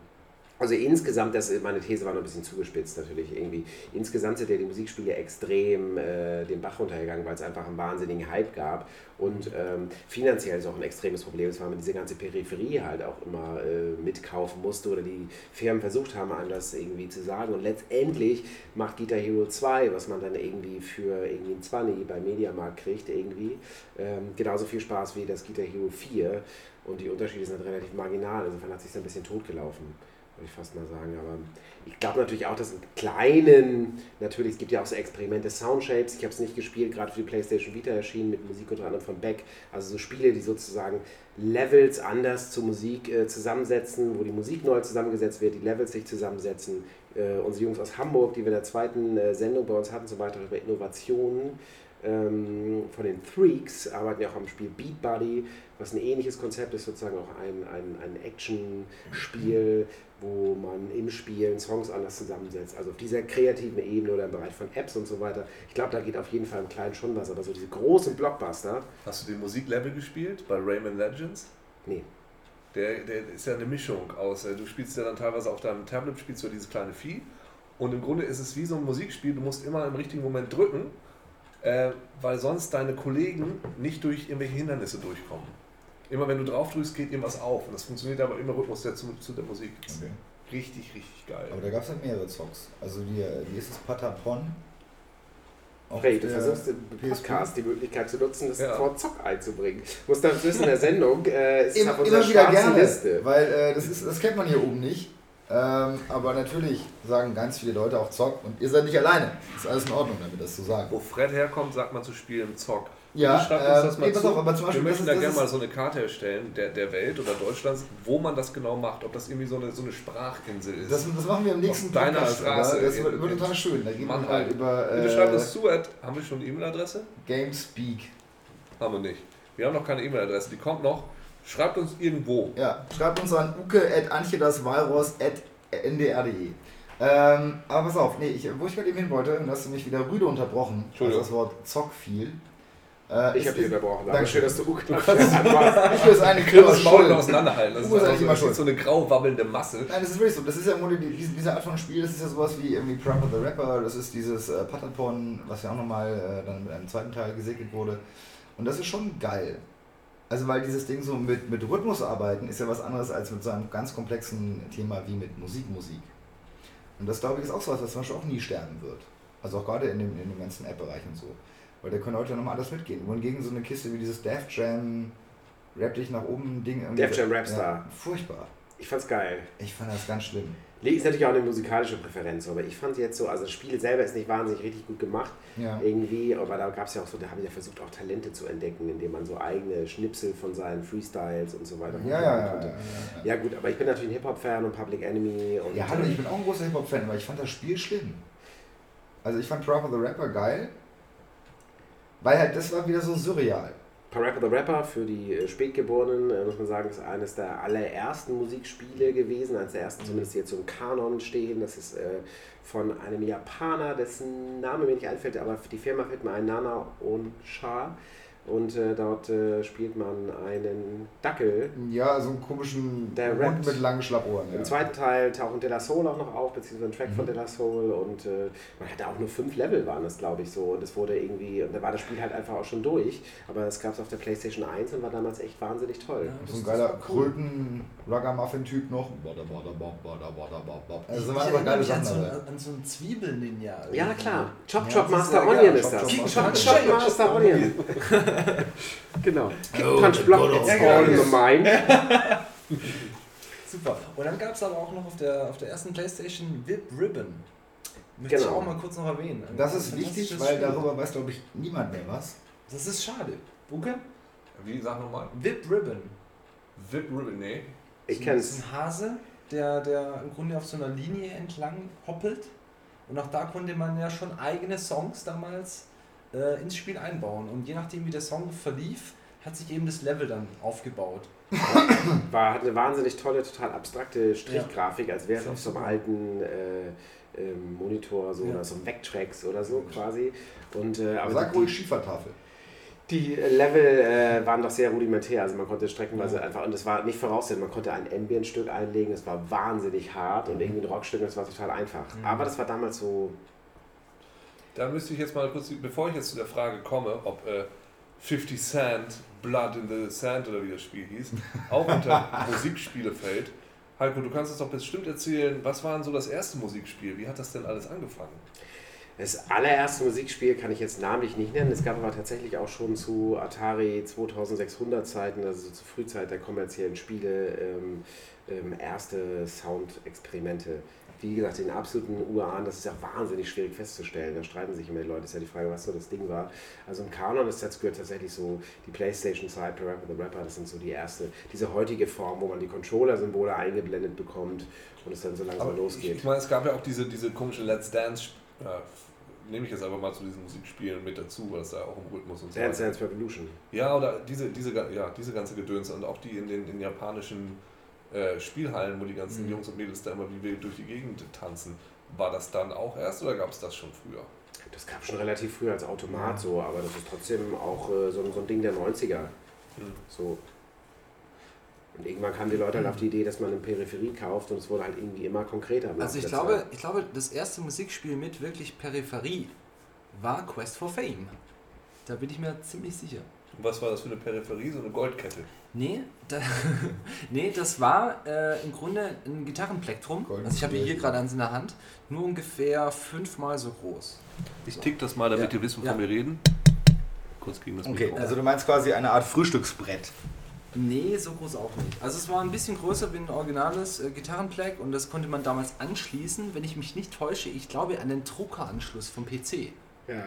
Also insgesamt, das, meine These war noch ein bisschen zugespitzt natürlich irgendwie. Insgesamt sind ja die Musikspiele extrem äh, den Bach runtergegangen, weil es einfach einen wahnsinnigen Hype gab. Und ähm, finanziell ist auch ein extremes Problem, weil man diese ganze Peripherie halt auch immer äh, mitkaufen musste oder die Firmen versucht haben, einem das irgendwie zu sagen. Und letztendlich macht Guitar Hero 2, was man dann irgendwie für irgendwie ein 20 bei Mediamarkt kriegt, irgendwie, ähm, genauso viel Spaß wie das Guitar Hero 4. Und die Unterschiede sind halt relativ marginal. Insofern hat es sich ein bisschen totgelaufen würde ich fast mal sagen. Aber ich glaube natürlich auch, dass in kleinen, natürlich, es gibt ja auch so Experimente, Soundshapes, ich habe es nicht gespielt, gerade für die PlayStation Vita erschienen mit Musik unter anderem von Beck. Also so Spiele, die sozusagen Levels anders zur Musik äh, zusammensetzen, wo die Musik neu zusammengesetzt wird, die Levels sich zusammensetzen. Äh, unsere Jungs aus Hamburg, die wir in der zweiten äh, Sendung bei uns hatten, zum Beispiel über Innovationen ähm, von den Freaks, arbeiten ja auch am Spiel Beat Buddy, was ein ähnliches Konzept ist, sozusagen auch ein, ein, ein Action-Spiel, wo man im Spiel Songs anders zusammensetzt. Also auf dieser kreativen Ebene oder im Bereich von Apps und so weiter. Ich glaube, da geht auf jeden Fall im Kleinen schon was, aber so diese großen Blockbuster, Hast du den Musiklevel gespielt bei Rayman Legends? nee. Der, der ist ja eine Mischung aus. äh, Du spielst ja dann teilweise auf deinem Tablet, spielst du dieses kleine Vieh. Und im Grunde ist es wie so ein Musikspiel, du musst immer im richtigen Moment drücken, äh, weil sonst deine Kollegen nicht durch irgendwelche Hindernisse durchkommen. Immer wenn du drauf drückst, geht irgendwas auf. Und das funktioniert aber im Rhythmus der, zu, zu der Musik. Okay. Richtig, richtig geil. Aber da gab es halt mehrere Zocks. Also wie ist es, Patapon? Auch auf du versuchst im. Podcast die Möglichkeit zu nutzen, das Ja. Wort Zock einzubringen. Muss das wissen, in der Sendung äh, ist es Immer, auf unserer immer wieder schwarzen gerne, Liste. weil äh, das, ist, das kennt man hier oben nicht. Ähm, aber natürlich sagen ganz viele Leute auch Zock und ihr seid nicht alleine. Ist alles in Ordnung, damit das zu sagen. Wo Fred herkommt, sagt man zu spielen Zock. Ja, schreibt uns das mal nee, pass zu. auf, aber zum Beispiel, Wir das möchten da das gerne mal so eine Karte erstellen, der, der Welt oder Deutschlands, wo man das genau macht. Ob das irgendwie so eine, so eine Sprachinsel ist. Das, das machen wir im nächsten Auf deiner Podcast. Straße? Das wird, total schön. Da geht man Mannheim. halt über Bitte schreibt äh, uns zu, at, haben wir schon eine E-Mail-Adresse? Gamespeak. Haben wir nicht. Wir haben noch keine E-Mail-Adresse, die kommt noch. Schreibt uns irgendwo. Ja, schreibt uns an uke.antjedasvirus.ndr.de. Ähm, aber pass auf, nee, ich, wo ich gerade eben hin wollte, und hast du mich wieder rüde unterbrochen, als das Wort Zock fiel. Äh, Ich habe dich unterbrochen, Dankeschön. schön, dass du Uke. Ich eine Wir können Kür das Maul auseinanderhalten. Das ist, ist eigentlich so, immer das schuld. so eine grau wabbelnde Masse. Nein, das ist wirklich so. Das ist ja im die, diese, diese Art von Spiel, das ist ja sowas wie irgendwie Proper the Rapper, das ist dieses äh, Patapon, was ja auch nochmal äh, dann mit einem zweiten Teil gesegnet wurde. Und das ist schon geil. Also weil dieses Ding so mit, mit Rhythmus arbeiten ist ja was anderes als mit so einem ganz komplexen Thema wie mit Musik, Musik. Und das glaube ich ist auch so was, was zum Beispiel auch nie sterben wird. Also auch gerade in dem, in dem ganzen App-Bereich und so. Weil da können Leute nochmal alles mitgehen. Wohingegen so eine Kiste wie dieses Def Jam Rap dich nach oben Ding irgendwie. Def Jam Rapstar. Ja, furchtbar. Ich fand's geil. Ich fand das ganz schlimm. Ist natürlich auch eine musikalische Präferenz, aber ich fand jetzt so, also das Spiel selber ist nicht wahnsinnig richtig gut gemacht, Ja. irgendwie, aber da gab es ja auch so, da haben ja versucht auch Talente zu entdecken, indem man so eigene Schnipsel von seinen Freestyles und so weiter Ja, ja, machen ja, konnte. ja, Ja gut, aber ich bin natürlich ein Hip-Hop-Fan und Public Enemy und Ja, hallo, ich bin auch ein großer Hip-Hop-Fan, aber ich fand das Spiel schlimm. Also ich fand Proper the Rapper geil, weil halt das war wieder so surreal. Parappa the Rapper für die äh, Spätgeborenen, äh, muss man sagen, ist eines der allerersten Musikspiele gewesen, eines der ersten zumindest, jetzt im Kanon stehen. Das ist äh, von einem Japaner, dessen Name mir nicht einfällt, aber die Firma fällt mir ein, Nana Onsha. Und äh, dort äh, spielt man einen Dackel. Ja, so einen komischen Der Hund rappt. mit langen Schlappohren. Im Ja. zweiten Teil tauchen De La Soul auch noch auf, beziehungsweise ein Track von Mhm. De La Soul. Und äh, man hatte auch nur fünf Level, waren das, glaube ich, so. Und es wurde irgendwie, und da war das Spiel halt einfach auch schon durch. Aber es gab es auf der PlayStation 1 und war damals echt wahnsinnig toll. Ja. So ein geiler cool. Kröten-Rugger-Muffin-Typ noch. Bada, bada, bada, bada, bada, bada. Also, ich das waren einfach erinnere geile mich an Sachen so, dabei. einen- an so einen Zwiebel-Ninja. Ja, klar. Chop Ja, Chop ist Master Onion ist das. Chop, Chop Master Onion. [laughs] [laughs] [laughs] Genau. Oh, Punch Block, good it's all in the mind. Super. Und dann gab es aber auch noch auf der, auf der ersten Playstation VIP Ribbon. Möchte ich Genau. auch mal kurz noch erwähnen. Ein Das ist wichtig, weil Spiel. darüber weiß, glaube ich, niemand mehr was. Das ist schade. Buke? Wie, sag nochmal. VIP Ribbon. VIP Ribbon, nee. Ich Das kenn's. ist ein Hase, der, der im Grunde auf so einer Linie entlang hoppelt. Und auch da konnte man ja schon eigene Songs damals äh, ins Spiel einbauen. Und je nachdem, wie der Song verlief, hat sich eben das Level dann aufgebaut. [coughs] War, hat eine wahnsinnig tolle, total abstrakte Strichgrafik, als wäre es auf so einem super. alten äh, ähm, Monitor so Ja. oder so einem Vectrex oder so quasi. Und, äh, aber Sag die, ruhig Schiefertafel. die Level äh, waren doch sehr rudimentär, also man konnte streckenweise Ja. einfach, und es war nicht voraussehen, man konnte ein Ambient-Stück einlegen, es war wahnsinnig hart und irgendwie ein Rockstück, das war total einfach. Mhm. Aber das war damals so, Da müsste ich jetzt mal kurz, bevor ich jetzt zu der Frage komme, ob äh, 50 Cent, Blood in the Sand oder wie das Spiel hieß, [laughs] auch unter Musikspiele fällt. Heiko, du kannst uns doch bestimmt erzählen, was war denn so das erste Musikspiel? Wie hat das denn alles angefangen? Das allererste Musikspiel kann ich jetzt namentlich nicht nennen. Es gab aber tatsächlich auch schon zu Atari 2600 Zeiten, also so zur Frühzeit der kommerziellen Spiele, ähm, ähm, erste Soundexperimente. Wie gesagt, den absoluten Urahn, das ist ja wahnsinnig schwierig festzustellen. Da streiten sich immer die Leute. Das ist ja die Frage, was so das Ding war. Also im Kanon des Sets gehört tatsächlich so die PlayStation Side, The Rapper, The Rapper, das sind so die erste, diese heutige Form, wo man die Controller-Symbole eingeblendet bekommt und es dann so langsam Aber ich, losgeht. ich meine, es gab ja auch diese, diese komischen Let's Dance, äh, nehme ich jetzt einfach mal zu diesen Musikspielen mit dazu, weil es da auch im Rhythmus und so Dance. Dance Revolution. Ja, oder diese, diese, ja, diese ganze Gedöns und auch die in den in japanischen äh, Spielhallen, wo die ganzen Mhm. Jungs und Mädels da immer wie wild durch die Gegend tanzen. War das dann auch erst oder gab es das schon früher? Das gab schon relativ früh als Automat so, aber das ist trotzdem auch äh, so, ein- so ein Ding der 90er. Hm. So. Und irgendwann kamen die Leute halt auf die Idee, dass man eine Peripherie kauft und es wurde halt irgendwie immer konkreter. Also ich glaube, Zeit. ich glaube, das erste Musikspiel mit wirklich Peripherie war Quest for Fame. Da bin ich mir ziemlich sicher. Und was war das für eine Peripherie? So eine Goldkette. Nee, da, [laughs] nee das war äh, im Grunde ein Gitarrenplektrum. Golden Also ich habe hier gerade eins in der Hand. Nur ungefähr fünfmal so groß. Ich tick das mal, damit Ja. ihr wisst, wovon Ja. wir reden. Kurz gegen das Okay, Mikro. also du meinst quasi eine Art Frühstücksbrett. Nee, so groß auch nicht. Also es war ein bisschen größer wie ein originales äh, Gitarrenpleck und das konnte man damals anschließen, wenn ich mich nicht täusche, ich glaube an den Druckeranschluss vom PC. Ja.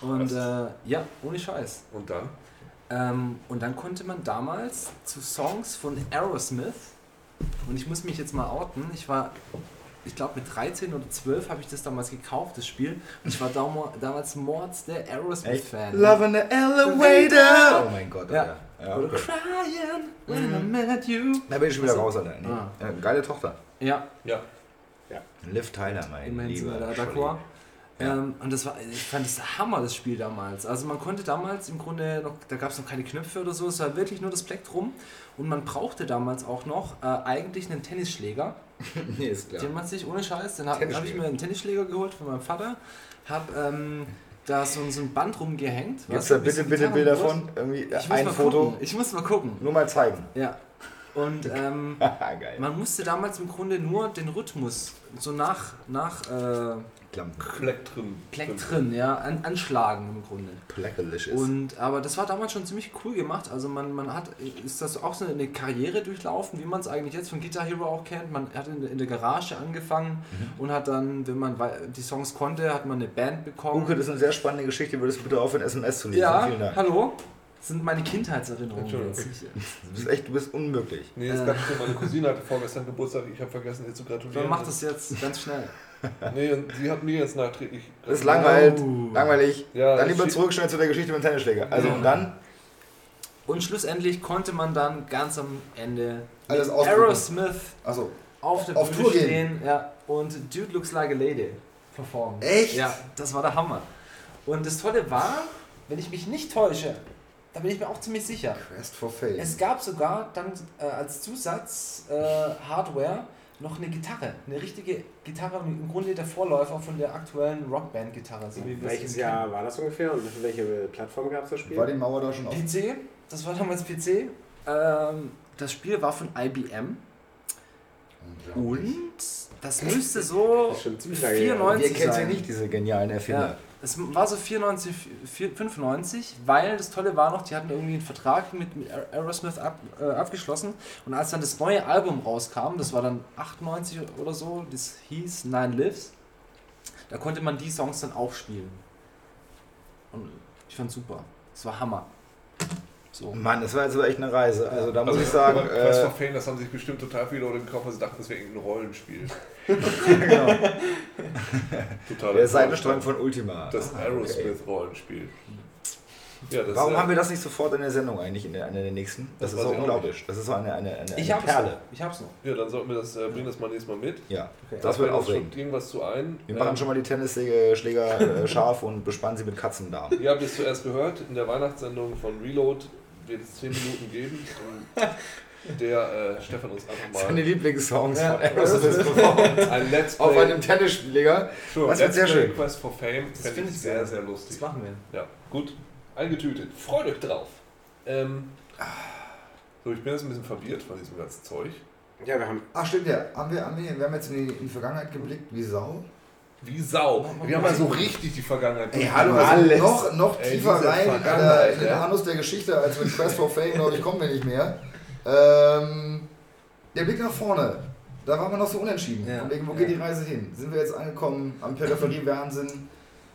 Und äh, ja, ohne Scheiß. Und dann? Ähm, und dann konnte man damals zu Songs von Aerosmith, und ich muss mich jetzt mal outen, ich war, ich glaube mit 13 oder 12 habe ich das damals gekauft, das Spiel, und ich war dam damals Mords der Aerosmith-Fan. Love in the elevator. Oh mein Gott, Ja. Ja, Oder okay. Crying when I met you. Da bin ich schon wieder Also- raus, Alter. Nee. Ah. Ja, geile Tochter. Ja, Ja. Liv Tyler, mein wir lieber d'accord. Ja. Ähm, und das war, ich fand das Hammer, das Spiel damals. Also man konnte damals im Grunde noch, da gab es noch keine Knöpfe oder so, es war wirklich nur das Plektrum. Und man brauchte damals auch noch äh, eigentlich einen Tennisschläger. [laughs] nee, ist klar. Den man sich ohne Scheiß, dann habe hab ich mir einen Tennisschläger geholt von meinem Vater, habe ähm, da so, so ein Band rumgehängt. Gibt's weißt da bitte, bitte Bilder von? Irgendwie ein Foto. Gucken. Ich muss mal gucken. Nur mal zeigen. Ja. Und ähm, [laughs] man musste damals im Grunde nur den Rhythmus so nach, nach äh, Klampen. Plektrum. Plektren, ja, an, anschlagen im Grunde. Plackalicious. Und, aber das war damals schon ziemlich cool gemacht. Also man, man hat, ist das auch so eine Karriere durchlaufen, wie man es eigentlich jetzt von Guitar Hero auch kennt. Man hat in, der- in der Garage angefangen Mhm. und hat dann, wenn man die Songs konnte, hat man eine Band bekommen. Uke, das ist eine sehr spannende Geschichte. Würdest du bitte aufhören, SMS zu lesen? ja, Vielen Dank. hallo? Das sind meine Kindheitserinnerungen Entschuldigung. jetzt. nicht- Du bist echt, du bist unmöglich. Nee, es Äh. gab schon meine Cousine hatte vorgestern Geburtstag, ich habe vergessen, ihr zu gratulieren. Dann mach das jetzt ganz schnell. Nee, und sie hat mir jetzt nachträglich. Das ist langweilig. Oh. Langweilig. Ja, dann lieber zurück schnell zu der Geschichte mit dem Tennisschläger. Also Ja. und dann? Und schlussendlich konnte man dann ganz am Ende Alles. Aerosmith Achso. auf der Auf Bühne Tour gehen. stehen ja, und Dude Looks Like a Lady performen. Echt? Ja, das war der Hammer. Und das Tolle war, wenn ich mich nicht täusche, Da bin ich mir auch ziemlich sicher. Quest for Fame. Es gab sogar dann äh, als Zusatz äh, Hardware noch eine Gitarre, eine richtige Gitarre, im Grunde der Vorläufer von der aktuellen Rockband-Gitarre. So Welches Jahr war das ungefähr und für welche Plattform gab es das Spiel? War die Mauer da schon auf? kennen. PC, das war damals PC. Ähm, das Spiel war von IBM und das müsste so Das ist schon ziemlich lange her. 94 Ihr kennt ja sein. nicht diese genialen Erfinder. Ja, es war so 94, 4 95, weil das Tolle war noch, die hatten irgendwie einen Vertrag mit, mit Aerosmith ab, äh, abgeschlossen und als dann das neue Album rauskam, das war dann 98 oder so, das hieß Nine Lives, da konnte man die Songs dann auch spielen. Und ich fand super. Es war Hammer. So. Mann, das war jetzt aber echt eine Reise. Also da muss Also, ich sagen, Quest äh, for Fame, das haben sich bestimmt total viele Leute gekauft, weil sie dachten, das wäre irgendein Rollenspiel. [laughs] genau, Total der Seitenstrang von Ultima. Das Ah, okay. Aerosmith-Rollenspiel. Ja, das Warum äh, haben wir das nicht sofort in der Sendung eigentlich, in der, einer der nächsten? Das, Das ist so unglaublich. Das ist so eine, eine, eine, Ich eine hab's Perle. noch. Ich hab's noch. Ja, dann sollten wir das, äh, bringen das mal nächstes Mal mit. Ja, Okay. das wird uns schon aufregend. irgendwas zu ein. Wir machen schon mal die Tennisschläger äh, scharf und bespannen sie mit Katzendarm. [laughs] Ihr habt es zuerst gehört, in der Weihnachtssendung von Reload wird es 10 Minuten geben, der äh, Stefan uns einfach Seine mal Lieblingssongs Ja. von Aerosmith performt. [laughs] ein Let's Play, Auf einem Tennisschläger. Sure, Das wird sehr schön. Quest for Fame Das finde ich ich sehr, sehr Das lustig. machen wir. Ja, gut, eingetütet. Freut euch drauf. Ähm, so, ich bin jetzt ein bisschen verwirrt von diesem ganzen Zeug. Ja, wir haben Ach stimmt ja, haben wir, haben wir, wir haben jetzt in die, in die Vergangenheit geblickt, wie Sau. Wie Sau. Wir haben ja so richtig die Vergangenheit. Ey, hallo, also noch, noch Ey, tiefer diese rein in, der, in den. Anus der Geschichte als mit Quest for Fame, glaube ich, kommen wir nicht mehr. Ähm, der Blick nach vorne, da waren wir noch so unentschieden. Ja. Wegen, wo Ja. geht die Reise hin? Sind wir jetzt angekommen am Peripherie-Wahnsinn?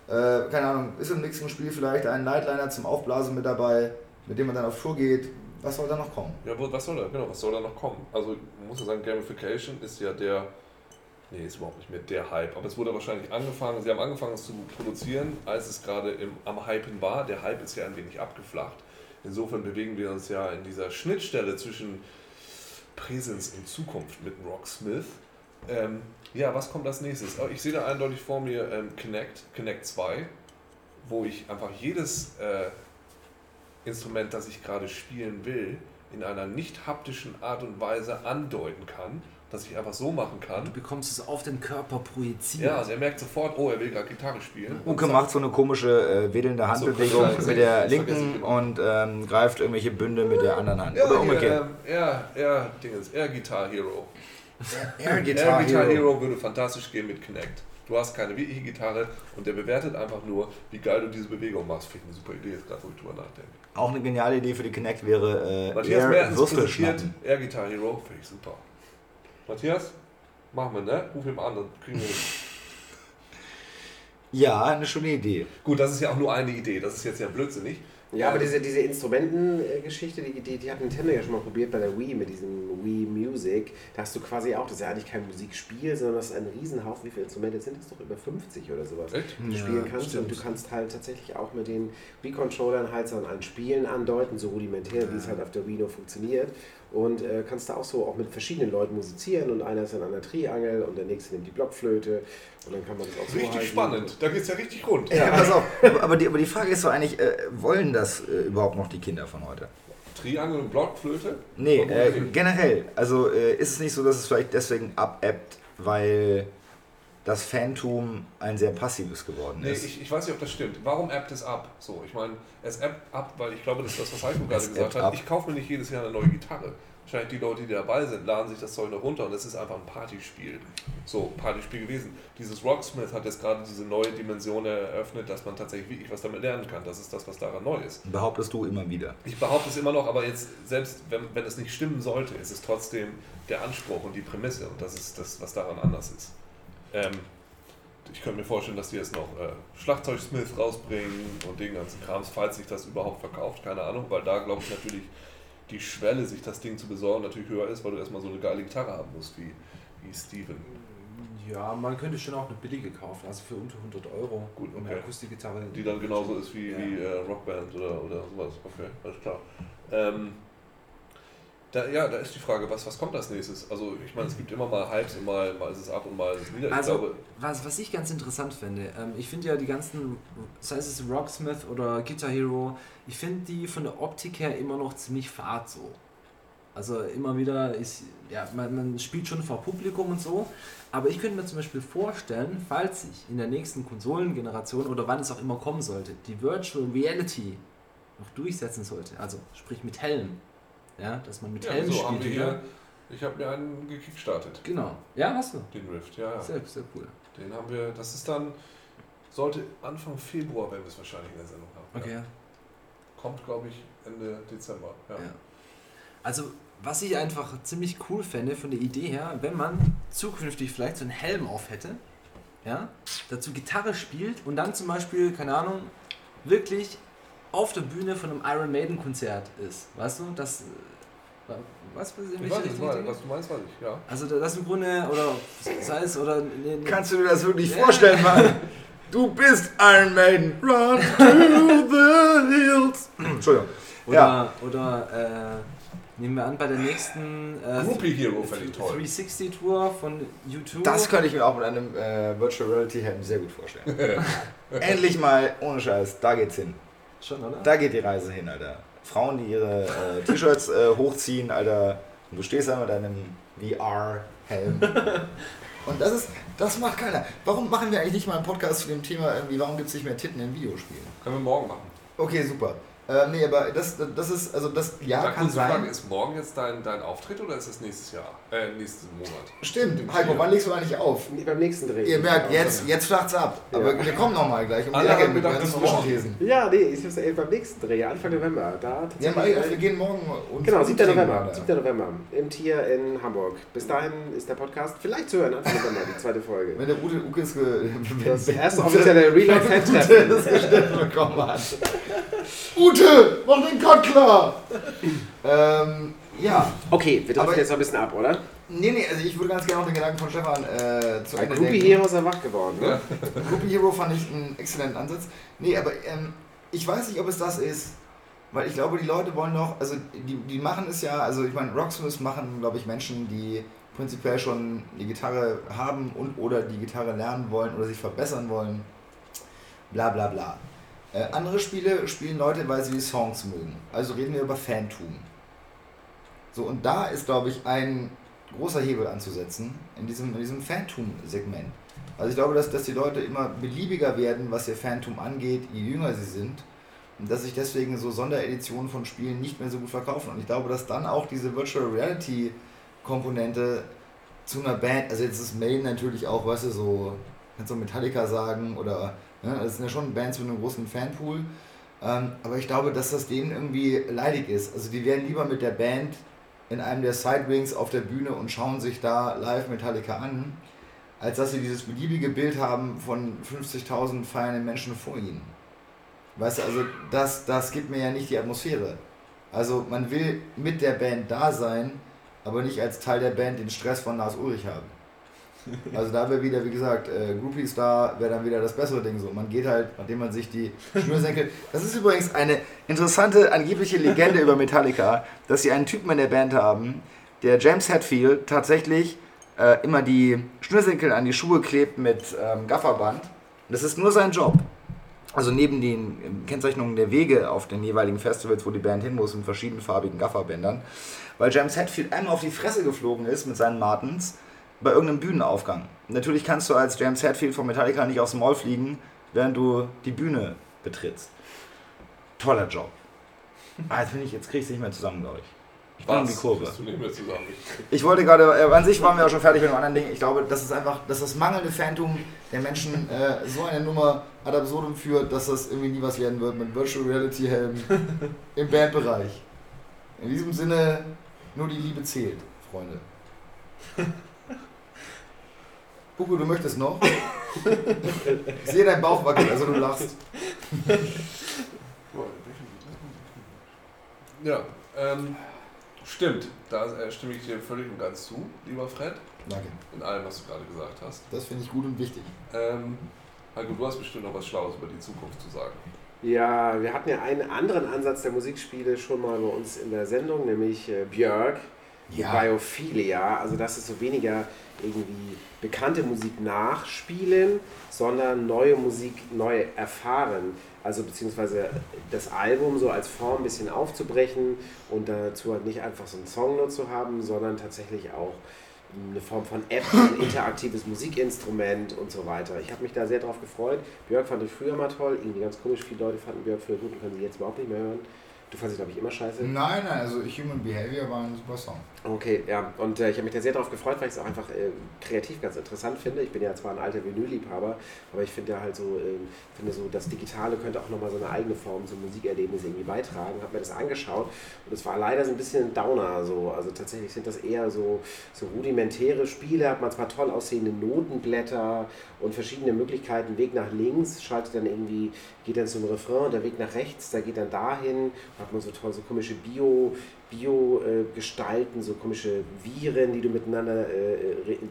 Äh, keine Ahnung, ist im nächsten Spiel vielleicht ein Nightliner zum Aufblasen mit dabei, mit dem man dann auf Tour geht? Was soll da noch kommen? Ja, wo- was soll da, genau, was soll da noch kommen? Also, man muss ja sagen, Gamification ist ja der, nee, ist überhaupt nicht mehr der Hype, aber es wurde wahrscheinlich angefangen, sie haben angefangen es zu produzieren, als es gerade im, am Hypen war. Der Hype ist ja ein wenig abgeflacht. Insofern bewegen wir uns ja in dieser Schnittstelle zwischen Präsenz und Zukunft mit Rocksmith. Ähm, ja, was kommt als nächstes? Oh, Ich sehe da eindeutig vor mir ähm, Kinect, Kinect 2, wo ich einfach jedes äh, Instrument, das ich gerade spielen will, in einer nicht haptischen Art und Weise andeuten kann, dass ich einfach so machen Du kann. bekommst es auf den Körper projiziert. Ja, und er merkt sofort, oh, er will gerade Gitarre spielen. Uke macht so eine komische äh, wedelnde so, Handbewegung vergessen, mit der linken und ähm, greift irgendwelche Bünde mit der anderen Hand. Ja, Oder umgekehrt. er, er, Dingens, er Guitar Hero. Air Air Guitar Hero würde fantastisch gehen mit Kinect. Du hast keine wirkliche Gitarre und der bewertet einfach nur, wie geil du diese Bewegung machst. Finde ich eine super Idee, jetzt gerade, wo ich drüber nachdenke. Auch eine geniale Idee für die Kinect wäre äh, Matthias Air präsentiert schnappen. Air Guitar Hero, finde ich super. Matthias, machen wir, ne? Ruf ihn mal an, dann kriegen wir. [laughs] Ja, eine schöne Idee. Gut, das ist ja auch nur eine Idee, das ist jetzt ja blödsinnig. Ja, aber diese, diese Instrumentengeschichte, die, die, die hat Nintendo ja schon mal probiert bei der Wii mit diesem Wii Music. Da hast du quasi auch, das ist ja eigentlich kein Musikspiel, sondern das ist ein Riesenhaufen. Wie viele Instrumente sind das doch? Über 50 oder sowas. Echt? Die du Ja, spielen kannst stimmt. und du kannst halt tatsächlich auch mit den Wii-Controllern halt so an Spielen andeuten, so rudimentär, wie es halt auf der Wii nur funktioniert. Und äh, kannst da auch so auch mit verschiedenen Leuten musizieren und einer ist dann an der Triangel und der nächste nimmt die Blockflöte und dann kann man das auch so Richtig halten. spannend, da geht's ja richtig rund. Ja, pass auf. Aber die, aber die Frage ist doch eigentlich, äh, wollen das äh, überhaupt noch die Kinder von heute? Triangel und Blockflöte? Nee, äh, generell. Also äh, ist es nicht so, dass es vielleicht deswegen abebbt, weil das Phantom ein sehr passives geworden Nee, ist? ich, ich weiß nicht, ob das stimmt. Warum appt es ab? So, ich meine, es appt ab, weil ich glaube, das ist das, was Heiko gerade Es gesagt hat. ab. Ich kaufe mir nicht jedes Jahr eine neue Gitarre. Wahrscheinlich die Leute, die dabei sind, laden sich das Zeug noch runter und es ist einfach ein Partyspiel. So, Partyspiel gewesen. Dieses Rocksmith hat jetzt gerade diese neue Dimension eröffnet, dass man tatsächlich wirklich was damit lernen kann. Das ist das, was daran neu ist. Behauptest du immer wieder. Ich behaupte es immer noch, aber jetzt, selbst wenn, wenn es nicht stimmen sollte, ist es trotzdem der Anspruch und die Prämisse und das ist das, was daran anders ist. Ähm, ich könnte mir vorstellen, dass die jetzt noch äh, Schlagzeugsmith rausbringen und den ganzen Krams, falls sich das überhaupt verkauft, keine Ahnung, weil da glaube ich natürlich die Schwelle, sich das Ding zu besorgen, natürlich höher ist, weil du erstmal so eine geile Gitarre haben musst wie, wie Steven. Ja, man könnte schon auch eine billige kaufen, also für unter 100 Euro. Gut, Eine okay. Akustikgitarre. Die dann genauso ist wie, Ja. wie äh, Rockband oder, oder sowas. Okay, alles klar. Ähm, Da, ja, da ist die Frage, was, was kommt als nächstes? Also ich meine, es gibt immer mal Hypes und mal, mal ist es ab und mal ist es wieder. Ich Also, glaube, was, was ich ganz interessant finde, ähm, ich finde ja die ganzen, sei es Rocksmith oder Guitar Hero, ich finde die von der Optik her immer noch ziemlich fad so. Also immer wieder ist, ja, man, man spielt schon vor Publikum und so, aber ich könnte mir zum Beispiel vorstellen, falls sich in der nächsten Konsolengeneration oder wann es auch immer kommen sollte, die Virtual Reality noch durchsetzen sollte, also sprich mit Helm, ja, dass man mit ja, Helm so spielt. hier, ich habe mir einen gekickstartet, Genau, ja, hast du. den Rift, ja, ja. Sehr, sehr cool. Den haben wir, das ist dann, sollte Anfang Februar, wenn wir es wahrscheinlich in der Sendung haben. Okay. Ja. Kommt, glaube ich, Ende Dezember. Ja. Ja. Also, was ich einfach ziemlich cool fände von der Idee her, wenn man zukünftig vielleicht so einen Helm auf hätte, ja, dazu Gitarre spielt und dann zum Beispiel, keine Ahnung, wirklich auf der Bühne von einem Iron Maiden Konzert ist. Weißt du, das. äh, Was, was, Ich weiß ich denke? was du meinst, weiß ich, ja. Also, das im Grunde, oder sei es, oder. Ne, ne, Kannst du dir das wirklich Ja. vorstellen, Mann? Du bist Iron Maiden. Run to the hills. Entschuldigung. oder, Ja. oder äh, nehmen wir an, bei der nächsten äh, Groupie Hero fände ich toll. 360 Tour von YouTube. Das könnte ich mir auch mit einem äh, Virtual Reality Helm sehr gut vorstellen. [laughs] Endlich mal, ohne Scheiß, da geht's hin. Schon, oder? Da geht die Reise hin, Alter. Frauen, die ihre äh, T-Shirts äh, hochziehen, Alter. Und du stehst da mit deinem VR-Helm. [laughs] Und das ist, das macht keiner. Warum machen wir eigentlich nicht mal einen Podcast zu dem Thema, irgendwie, warum gibt es nicht mehr Titten in Videospielen? Können wir morgen machen. Okay, super. Äh, nee, aber das, das ist, also das, ja, Da kann sein. ist morgen jetzt dein, dein Auftritt oder ist es nächstes Jahr? Äh, nächsten Monat? Stimmt, Heiko, wann legst du eigentlich auf? Nee, beim nächsten Dreh. Ihr merkt, jetzt, jetzt flacht's ab. Aber Ja. wir kommen nochmal gleich um die Alle Ecke haben mit ist morgen. Zwischenthesen. Ja, nee, ich hab's ja beim nächsten Dreh, Anfang November. Da Wir, tatsächlich- eigentlich- wir gehen morgen uns Genau, 7. umtrinken, November. Alter. 7. November. Im Tier in Hamburg. Bis dahin ist der Podcast vielleicht zu hören, Anfang November, die zweite Folge. Wenn der Ute Ukes ge Das erste offizielle Reload-Fan-Treffen. das bekommen hat. Ute, [laughs] mach den Cut klar! ähm, ja. Okay, wir driften jetzt noch ein bisschen ab, oder? Nee, nee, also ich würde ganz gerne noch den Gedanken von Stefan äh, zu Bei Ende Groupie denken. Hero ist er wach geworden, ne? Groupie Hero fand ich einen exzellenten Ansatz. Nee, aber ähm, ich weiß nicht, ob es das ist. Weil ich glaube, die Leute wollen noch, also die, die machen es ja, also ich meine, Rocksmiths machen, glaube ich, Menschen, die prinzipiell schon die Gitarre haben und oder die Gitarre lernen wollen oder sich verbessern wollen. Bla bla bla. Äh, andere Spiele spielen Leute, weil sie die Songs mögen. Also reden wir über Fantum. So, und da ist, glaube ich, ein großer Hebel anzusetzen in diesem, in diesem Fantum-Segment. Also ich glaube, dass, dass die Leute immer beliebiger werden, was ihr Fantum angeht, je jünger sie sind. Und dass sich deswegen so Sondereditionen von Spielen nicht mehr so gut verkaufen. Und ich glaube, dass dann auch diese Virtual Reality Komponente zu einer Band, also jetzt ist Main natürlich auch, weißt du, so, kannst du Metallica sagen oder, das sind ja schon Bands mit einem großen Fanpool. Ähm, aber ich glaube, dass das denen irgendwie leidig ist. Also die wären lieber mit der Band in einem der Sidewings auf der Bühne und schauen sich da live Metallica an, als dass sie dieses beliebige Bild haben von 50.000 feiernden Menschen vor ihnen. Weißt du, also das, das gibt mir ja nicht die Atmosphäre. Also man will mit der Band da sein, aber nicht als Teil der Band den Stress von Lars Ulrich haben. [laughs] Also da wäre wieder, wie gesagt, äh, Groupie Star wäre dann wieder das bessere Ding so. Man geht halt, nachdem man sich die Schnürsenkel... [laughs] Das ist übrigens eine interessante, angebliche Legende über Metallica, dass sie einen Typen in der Band haben, der James Hetfield tatsächlich äh, immer die Schnürsenkel an die Schuhe klebt mit ähm, Gafferband. Das ist nur sein Job. Also neben den ähm, Kennzeichnungen der Wege auf den jeweiligen Festivals, wo die Band hin muss, mit verschiedenfarbigen Gafferbändern, weil James Hetfield einmal auf die Fresse geflogen ist mit seinen Martens bei irgendeinem Bühnenaufgang. Natürlich kannst du als James Hetfield von Metallica nicht aufs Maul fliegen, während du die Bühne betrittst. Toller Job. Ah, jetzt, bin ich, jetzt krieg ich es nicht mehr zusammen, glaube ich. Ich bin die Kurve. Ich wollte gerade, äh, an sich waren wir auch schon fertig mit dem anderen Ding. Ich glaube, das ist einfach, dass das mangelnde Phantom der Menschen äh, so eine Nummer ad absurdum führt, dass das irgendwie nie was werden wird mit Virtual Reality Helmen [laughs] im Bandbereich. In diesem Sinne, nur die Liebe zählt, Freunde. [laughs] Hugo, du möchtest noch? Ich sehe deinen Bauch wackeln, also du lachst. Ja, ähm, stimmt. Da äh, stimme ich dir völlig und ganz zu, lieber Fred, Danke. in allem, was du gerade gesagt hast. Das finde ich gut und wichtig. Ähm, Heiko, du hast bestimmt noch was Schlaues über die Zukunft zu sagen. Ja, wir hatten ja einen anderen Ansatz der Musikspiele schon mal bei uns in der Sendung, nämlich äh, Björk, Ja. Biophilia. Also das ist so weniger irgendwie bekannte Musik nachspielen, sondern neue Musik neu erfahren. Also beziehungsweise das Album so als Form ein bisschen aufzubrechen und dazu halt nicht einfach so einen Song nur zu haben, sondern tatsächlich auch eine Form von App, ein interaktives Musikinstrument und so weiter. Ich habe mich da sehr drauf gefreut. Björk fand ich früher mal toll, irgendwie ganz komisch. Viele Leute fanden Björk früher gut und können sie jetzt überhaupt nicht mehr hören. Du fandest glaube ich, immer scheiße. Nein, nein, also Human Behavior war ein super Song. Okay, ja, und äh, ich habe mich da sehr darauf gefreut, weil ich es auch einfach äh, kreativ ganz interessant finde. Ich bin ja zwar ein alter Vinyl-Liebhaber, aber ich finde ja halt so, äh, finde so, das Digitale könnte auch nochmal so eine eigene Form zum Musikerlebnis irgendwie beitragen. Habe mir das angeschaut und es war leider so ein bisschen ein Downer. So. Also tatsächlich sind das eher so, so rudimentäre Spiele, hat man zwar toll aussehende Notenblätter und verschiedene Möglichkeiten, Weg nach links, schaltet dann irgendwie, geht dann zum Refrain, der Weg nach rechts, der geht dann dahin, hat man so toll so komische Bio- Bio-Gestalten, so komische Viren, die du miteinander äh, in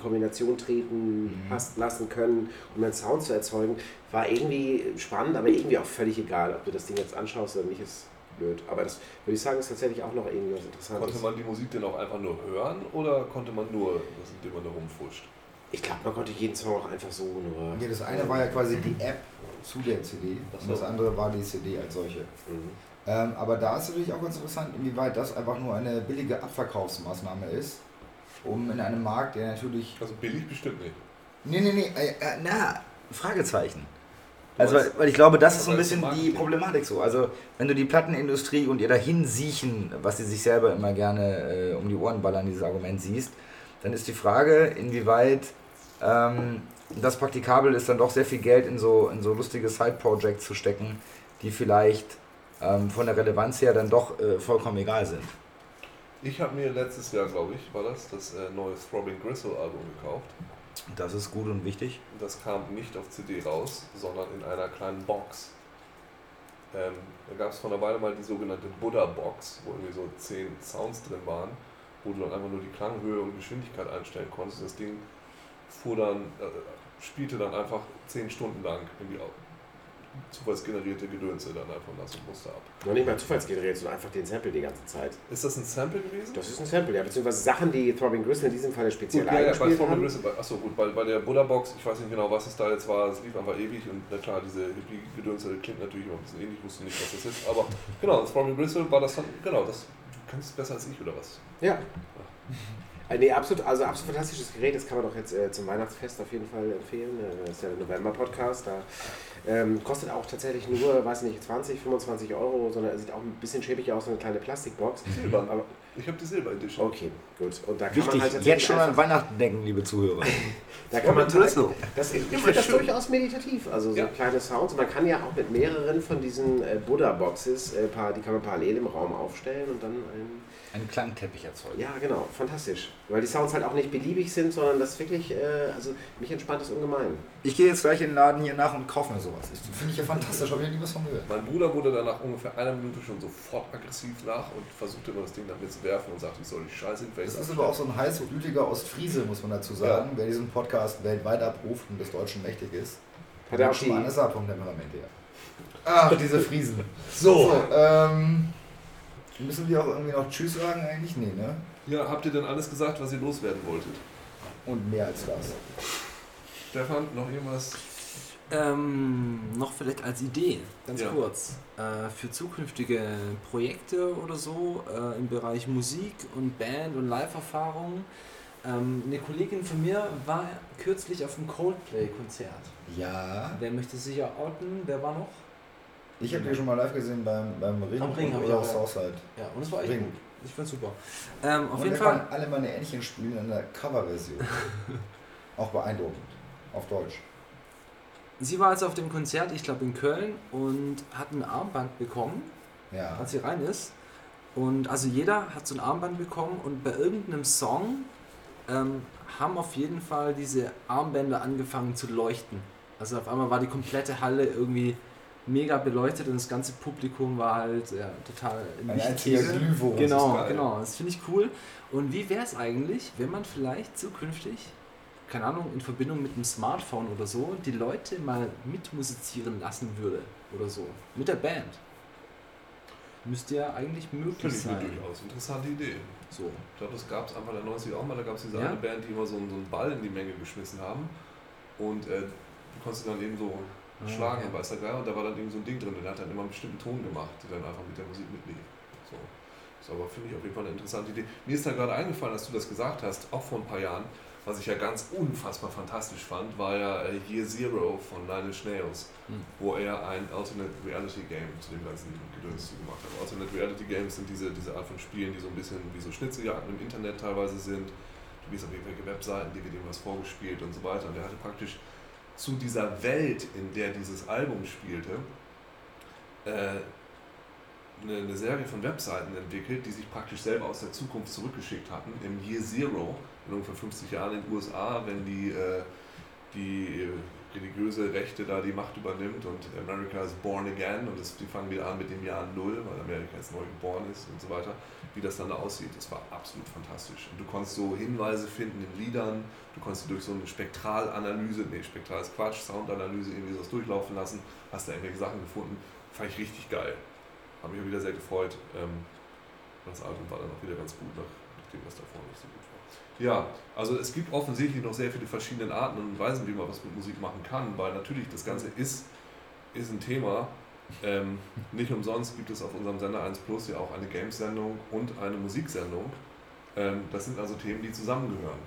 Kombination treten hast lassen können, um einen Sound zu erzeugen, war irgendwie spannend, aber irgendwie auch völlig egal, ob du das Ding jetzt anschaust oder nicht, ist blöd. Aber das würde ich sagen, ist tatsächlich auch noch irgendwie was Interessantes. Konnte man die Musik denn auch einfach nur hören oder konnte man nur, indem man da rumfuscht? Ich glaube, man konnte jeden Song auch einfach so nur. Ja, das eine war ja quasi die App zu der CD und das andere war die CD als solche. Mhm. Ähm, aber da ist natürlich auch ganz interessant, inwieweit das einfach nur eine billige Abverkaufsmaßnahme ist, um in einem Markt, der natürlich. Also billig bestimmt nicht. Nee, nee, nee, äh, äh, na, Fragezeichen. Also, weil, weil ich glaube, das ist so ein bisschen die. Problematik so. Also, wenn du die Plattenindustrie und ihr dahin siechen, was sie sich selber immer gerne äh, um die Ohren ballern, dieses Argument siehst, dann ist die Frage, inwieweit ähm, das praktikabel ist, dann doch sehr viel Geld in so, in so lustige Side-Projects zu stecken, die vielleicht ähm, von der Relevanz her dann doch äh, vollkommen egal sind. Ich habe mir letztes Jahr, glaube ich, war das, das äh, neue Throbbing Gristle Album gekauft. Das ist gut und wichtig. Das kam nicht auf CD raus, sondern in einer kleinen Box. Ähm, da gab es vor einer Weile mal die sogenannte Buddha Box, wo irgendwie so zehn Sounds drin waren, wo du dann einfach nur die Klanghöhe und Geschwindigkeit einstellen konntest. Das Ding fuhr dann, äh, spielte dann einfach zehn Stunden lang au- zufallsgenerierte Gedönse dann einfach das Muster ab. Noch nicht mal zufallsgeneriert, sondern einfach den Sample die ganze Zeit. Ist das ein Sample gewesen? Das ist ein Sample, ja, beziehungsweise Sachen, die Throbbing Gristle in diesem Fall speziell Gut, ja, ja, bei eingespielt haben. Gristle, achso gut, bei, bei der Buddha Box, ich weiß nicht genau, was es da jetzt war, es lief einfach ewig und na klar, diese Hippie-Gedönse klingt natürlich immer ein bisschen ähnlich, ich wusste nicht, was das ist, aber genau, das Throbbing Gristle war das dann, genau, das, du kennst es besser als ich oder was? Ja. Äh, nee, absolut, also absolut fantastisches Gerät, das kann man doch jetzt äh, zum Weihnachtsfest auf jeden Fall empfehlen. Äh, das ist ja der November-Podcast, da ähm, kostet auch tatsächlich nur, weiß nicht, 20, 25 Euro, sondern sieht auch ein bisschen schäbig aus, so eine kleine Plastikbox. Silber. Aber, Ich habe die Silber Edition. okay, gut. Und da kann Wichtig, man halt jetzt schon an Weihnachten denken, liebe Zuhörer. [laughs] da kann man Throbbing Gristle. das, ich finde das durchaus meditativ, also so Ja. kleine Sounds. Und man kann ja auch mit mehreren von diesen äh, Buddha-Boxes, äh, paar- die kann man parallel im Raum aufstellen und dann ein Einen Klangteppich erzeugen. Ja, genau, fantastisch. Weil die Sounds halt auch nicht beliebig sind, sondern das wirklich, äh, also mich entspannt das ungemein. Ich gehe jetzt gleich in den Laden hier nach und kaufe mir sowas. Das finde ich ja fantastisch, habe ich ja nie was von gehört. Mein Bruder wurde dann nach ungefähr einer Minute schon sofort aggressiv nach und versuchte immer das Ding nach mir zu werfen und sagte, ich soll die Scheiße in Das ist aber auch so ein heißblütiger Ostfriese, muss man dazu sagen, wer diesen Podcast weltweit abruft und des Deutschen mächtig ist. Hat er auch schon mal die, ein Saarpunkt-Temperament her. [laughs] Ach, diese Friesen. So. So, ähm, müssen wir auch irgendwie noch Tschüss sagen eigentlich? Nee, ne? Ja, habt ihr denn alles gesagt, was ihr loswerden wolltet? Und mehr als das. Stefan, noch irgendwas? Ähm, noch vielleicht als Idee, ganz Ja. kurz, äh, für zukünftige Projekte oder so äh, im Bereich Musik und Band und Live-Erfahrung. Ähm, eine Kollegin von mir war kürzlich auf einem Coldplay-Konzert. Ja. Wer möchte sich ja outen? Wer war noch? Ich habe die schon mal live gesehen beim, beim Ring, Am Ring hab ich auch. Southside. Ja, und es war echt Ring. gut. Ich fand's super. Ähm, auf und jeden Fall. alle meine Ähnchen spielen in der Coverversion. [laughs] Auch beeindruckend. Auf Deutsch. Sie war also auf dem Konzert, ich glaube in Köln, und hat ein Armband bekommen, Ja. als sie rein ist. Und also jeder hat so ein Armband bekommen und bei irgendeinem Song ähm, haben auf jeden Fall diese Armbänder angefangen zu leuchten. Also auf einmal war die komplette Halle irgendwie mega beleuchtet und das ganze Publikum war halt ja, total im Ein einziger. Glühwurm. Genau, geil. genau. Das finde ich cool. Und wie wäre es eigentlich, wenn man vielleicht zukünftig keine Ahnung, in Verbindung mit einem Smartphone oder so, die Leute mal mitmusizieren lassen würde oder so. Mit der Band. Müsste ja eigentlich möglich Finde ich eine sein. durchaus interessante Idee. So. Ich glaube, das gab es Anfang der 90er auch mal. Da gab es diese Ja. eine Band, die immer so, einen- so einen Ball in die Menge geschmissen haben. Und äh, du konntest dann eben so Ah, schlagen, okay. weiß der Geier. Und da war dann irgendwie so ein Ding drin. Der hat dann immer einen bestimmten Ton gemacht, der dann einfach mit der Musik mitlief. So. Das aber finde ich auf jeden Fall eine interessante Idee. Mir ist da gerade eingefallen, dass du das gesagt hast, auch vor ein paar Jahren. Was ich ja ganz unfassbar fantastisch fand, war ja äh, Year Zero von Nine Inch Nails, Hm. wo er ein Alternate Reality Game zu dem ganzen Gedöns gemacht hat. Alternate Reality Games sind diese, diese Art von Spielen, die so ein bisschen wie so Schnitzeljagden im Internet teilweise sind. Du gehst auf irgendwelche Webseiten, die wird irgendwas vorgespielt und so weiter. Und er hatte praktisch zu dieser Welt, in der dieses Album spielte, äh, eine, Serie von Webseiten entwickelt, die sich praktisch selber aus der Zukunft zurückgeschickt hatten, im Year Zero, in ungefähr 50 Jahren in den USA, wenn die, äh, die religiöse Rechte da die Macht übernimmt und America is born again und die fangen wieder an mit dem Jahr Null, weil Amerika jetzt neu geboren ist und so weiter, wie das dann da aussieht. Das war absolut fantastisch. Und du konntest so Hinweise finden in Liedern, du konntest durch so eine Spektralanalyse, nee, Spektral ist Quatsch, Soundanalyse irgendwie sowas durchlaufen lassen, hast da irgendwelche Sachen gefunden, fand ich richtig geil. Habe mich auch wieder sehr gefreut. Ähm, das Album war dann auch wieder ganz gut, nach, nachdem das davor nicht so gut war. Ja, also es gibt offensichtlich noch sehr viele verschiedene Arten und Weisen, wie man was mit Musik machen kann, weil natürlich das Ganze ist, ist ein Thema. Ähm, nicht umsonst gibt es auf unserem Sender 1 Plus ja auch eine Games-Sendung und eine Musiksendung. Ähm, das sind also Themen, die zusammengehören.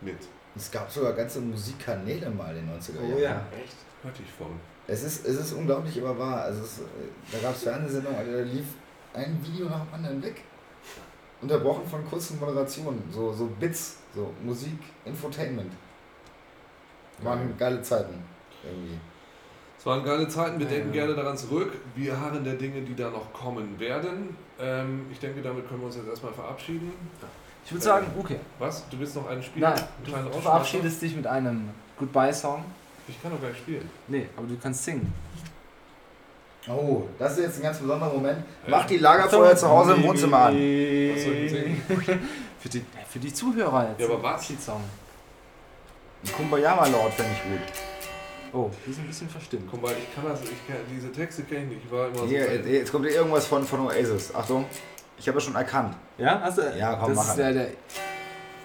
Mit. Es gab sogar ganze Musikkanäle mal in den 90er Jahren. Oh ja. Echt? Hörte ich von. Es ist, es ist unglaublich, aber wahr. Also es, äh, da gab es Fernsehsendungen, Alter, da lief ein Video nach dem anderen weg. Unterbrochen von kurzen Moderationen, so, so Bits, so Musik, Infotainment. Waren geile Zeiten. Irgendwie. Es waren geile Zeiten, wir Ja, denken ja. gerne daran zurück. Wir harren der Dinge, die da noch kommen werden. Ähm, ich denke, damit können wir uns jetzt erstmal verabschieden. Ich würde sagen, okay. Was? Du willst noch einen spielen? Nein, Einen du verabschiedest dich mit einem Goodbye-Song. Ich kann doch gleich spielen. Nee, aber du kannst singen. Oh, das ist jetzt ein ganz besonderer Moment. Mach die Lagerfeuer zu Hause im Wohnzimmer an. Was soll ich singen? [laughs] Für die, für die Zuhörer jetzt. Ja, aber was? Ein Kumbayama Lord fände ich gut. Oh, die sind ein bisschen verstimmt. Komm mal, ich kann das, ich kann, diese Texte kenne ich nicht. Ich war immer so. Hier, äh, jetzt kommt hier irgendwas von, von Oasis. Achtung, ich habe es schon erkannt. Ja, hast du? Ja, komm, das mach ist an. der, der,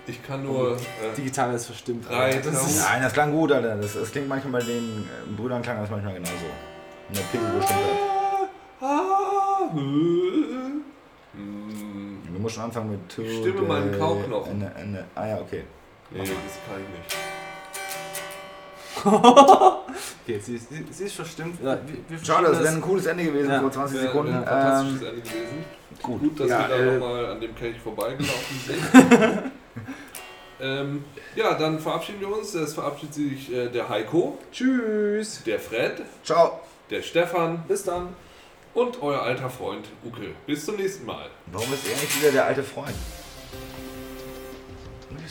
ich kann nur. die Äh, Gitarre ist verstimmt. Drei, das ist, Nein, das klang gut, Alter. Das, das klingt manchmal bei den äh, Brüdern klang das manchmal genauso. Und der Pegel bestimmt hat. ah, hm. Hm. Du musst schon anfangen mit to Ich stimme meinen Kauknochen. Ah ja, okay. Nee, das kann ich nicht. [laughs] okay, sie, ist- sie, sie ist verstimmt. Ja, wir, wir Schade, das wäre ein cooles Ende gewesen Ja. vor 20 Wäre Sekunden. ein fantastisches Ähm, Ende gewesen. gut. Gut, dass Ja, wir da äh, nochmal an dem Kelch vorbeigelaufen sind. [laughs] ähm, ja, dann verabschieden wir uns. Es verabschiedet sich äh, der Heiko, Tschüss. der Fred, Ciao. der Stefan Bis dann. und euer alter Freund Uke. Bis zum nächsten Mal. Warum ist er nicht wieder der alte Freund?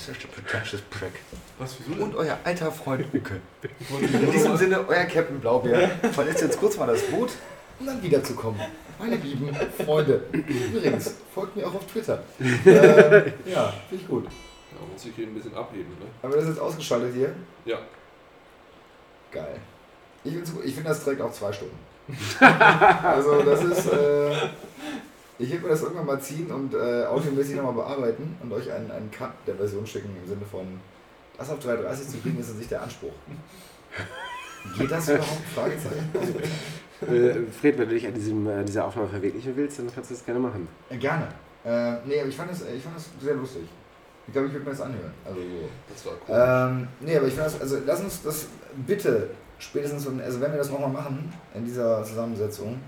Such a pretentious prick. Was, wieso denn? Und euer alter Freund Uke. In diesem Sinne, euer Captain Blaubeer verlässt jetzt kurz mal das Boot, um dann wiederzukommen. Meine lieben Freunde. Übrigens, folgt mir auch auf Twitter. ähm, ja, finde ich gut. Ja, muss ich hier ein bisschen abheben, ne? Aber das ist jetzt ausgeschaltet hier. Ja. Geil. Ich, ich finde, das trägt auch zwei Stunden. [laughs] also das ist... Äh, ich werde mir das irgendwann mal ziehen und äh, audiomäßig nochmal bearbeiten und euch einen, einen Cut der Version schicken im Sinne von, das auf 330 zu kriegen, ist an sich der Anspruch. [laughs] Geht das überhaupt? Fragezeichen. Also, Äh, Fred, wenn du dich an diesem, äh, dieser Aufnahme verwirklichen willst, dann kannst du das gerne machen. Äh, Gerne. Äh, nee, aber ich fand, das, ich fand das sehr lustig. Ich glaube, ich würde mir das anhören. Also, so. Das war cool. ähm, nee, aber ich finde das, also lass uns das bitte spätestens, also wenn wir das nochmal machen in dieser Zusammensetzung,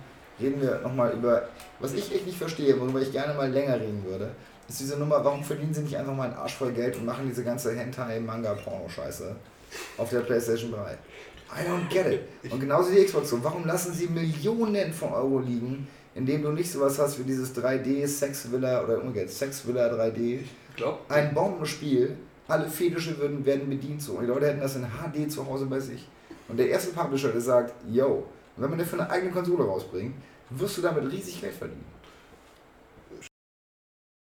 reden wir nochmal über, was ich echt nicht verstehe, worüber ich gerne mal länger reden würde, ist diese Nummer, warum verdienen sie nicht einfach mal einen Arsch voll Geld und machen diese ganze Hentai-Manga-Porno-Scheiße auf der Playstation 3? I don't get it. Und genauso die Xbox so. Warum lassen sie Millionen von Euro liegen, indem du nicht sowas hast wie dieses 3D Sex Villa oder umgekehrt Sex Villa 3D? Ich glaube, Ein Bombenspiel, alle Fetische würden, werden bedient so. Und die Leute hätten das in HD zu Hause bei sich. Und der erste Publisher, der sagt, yo, wenn man dafür eine eigene Konsole rausbringt, wirst du damit riesig Geld verdienen.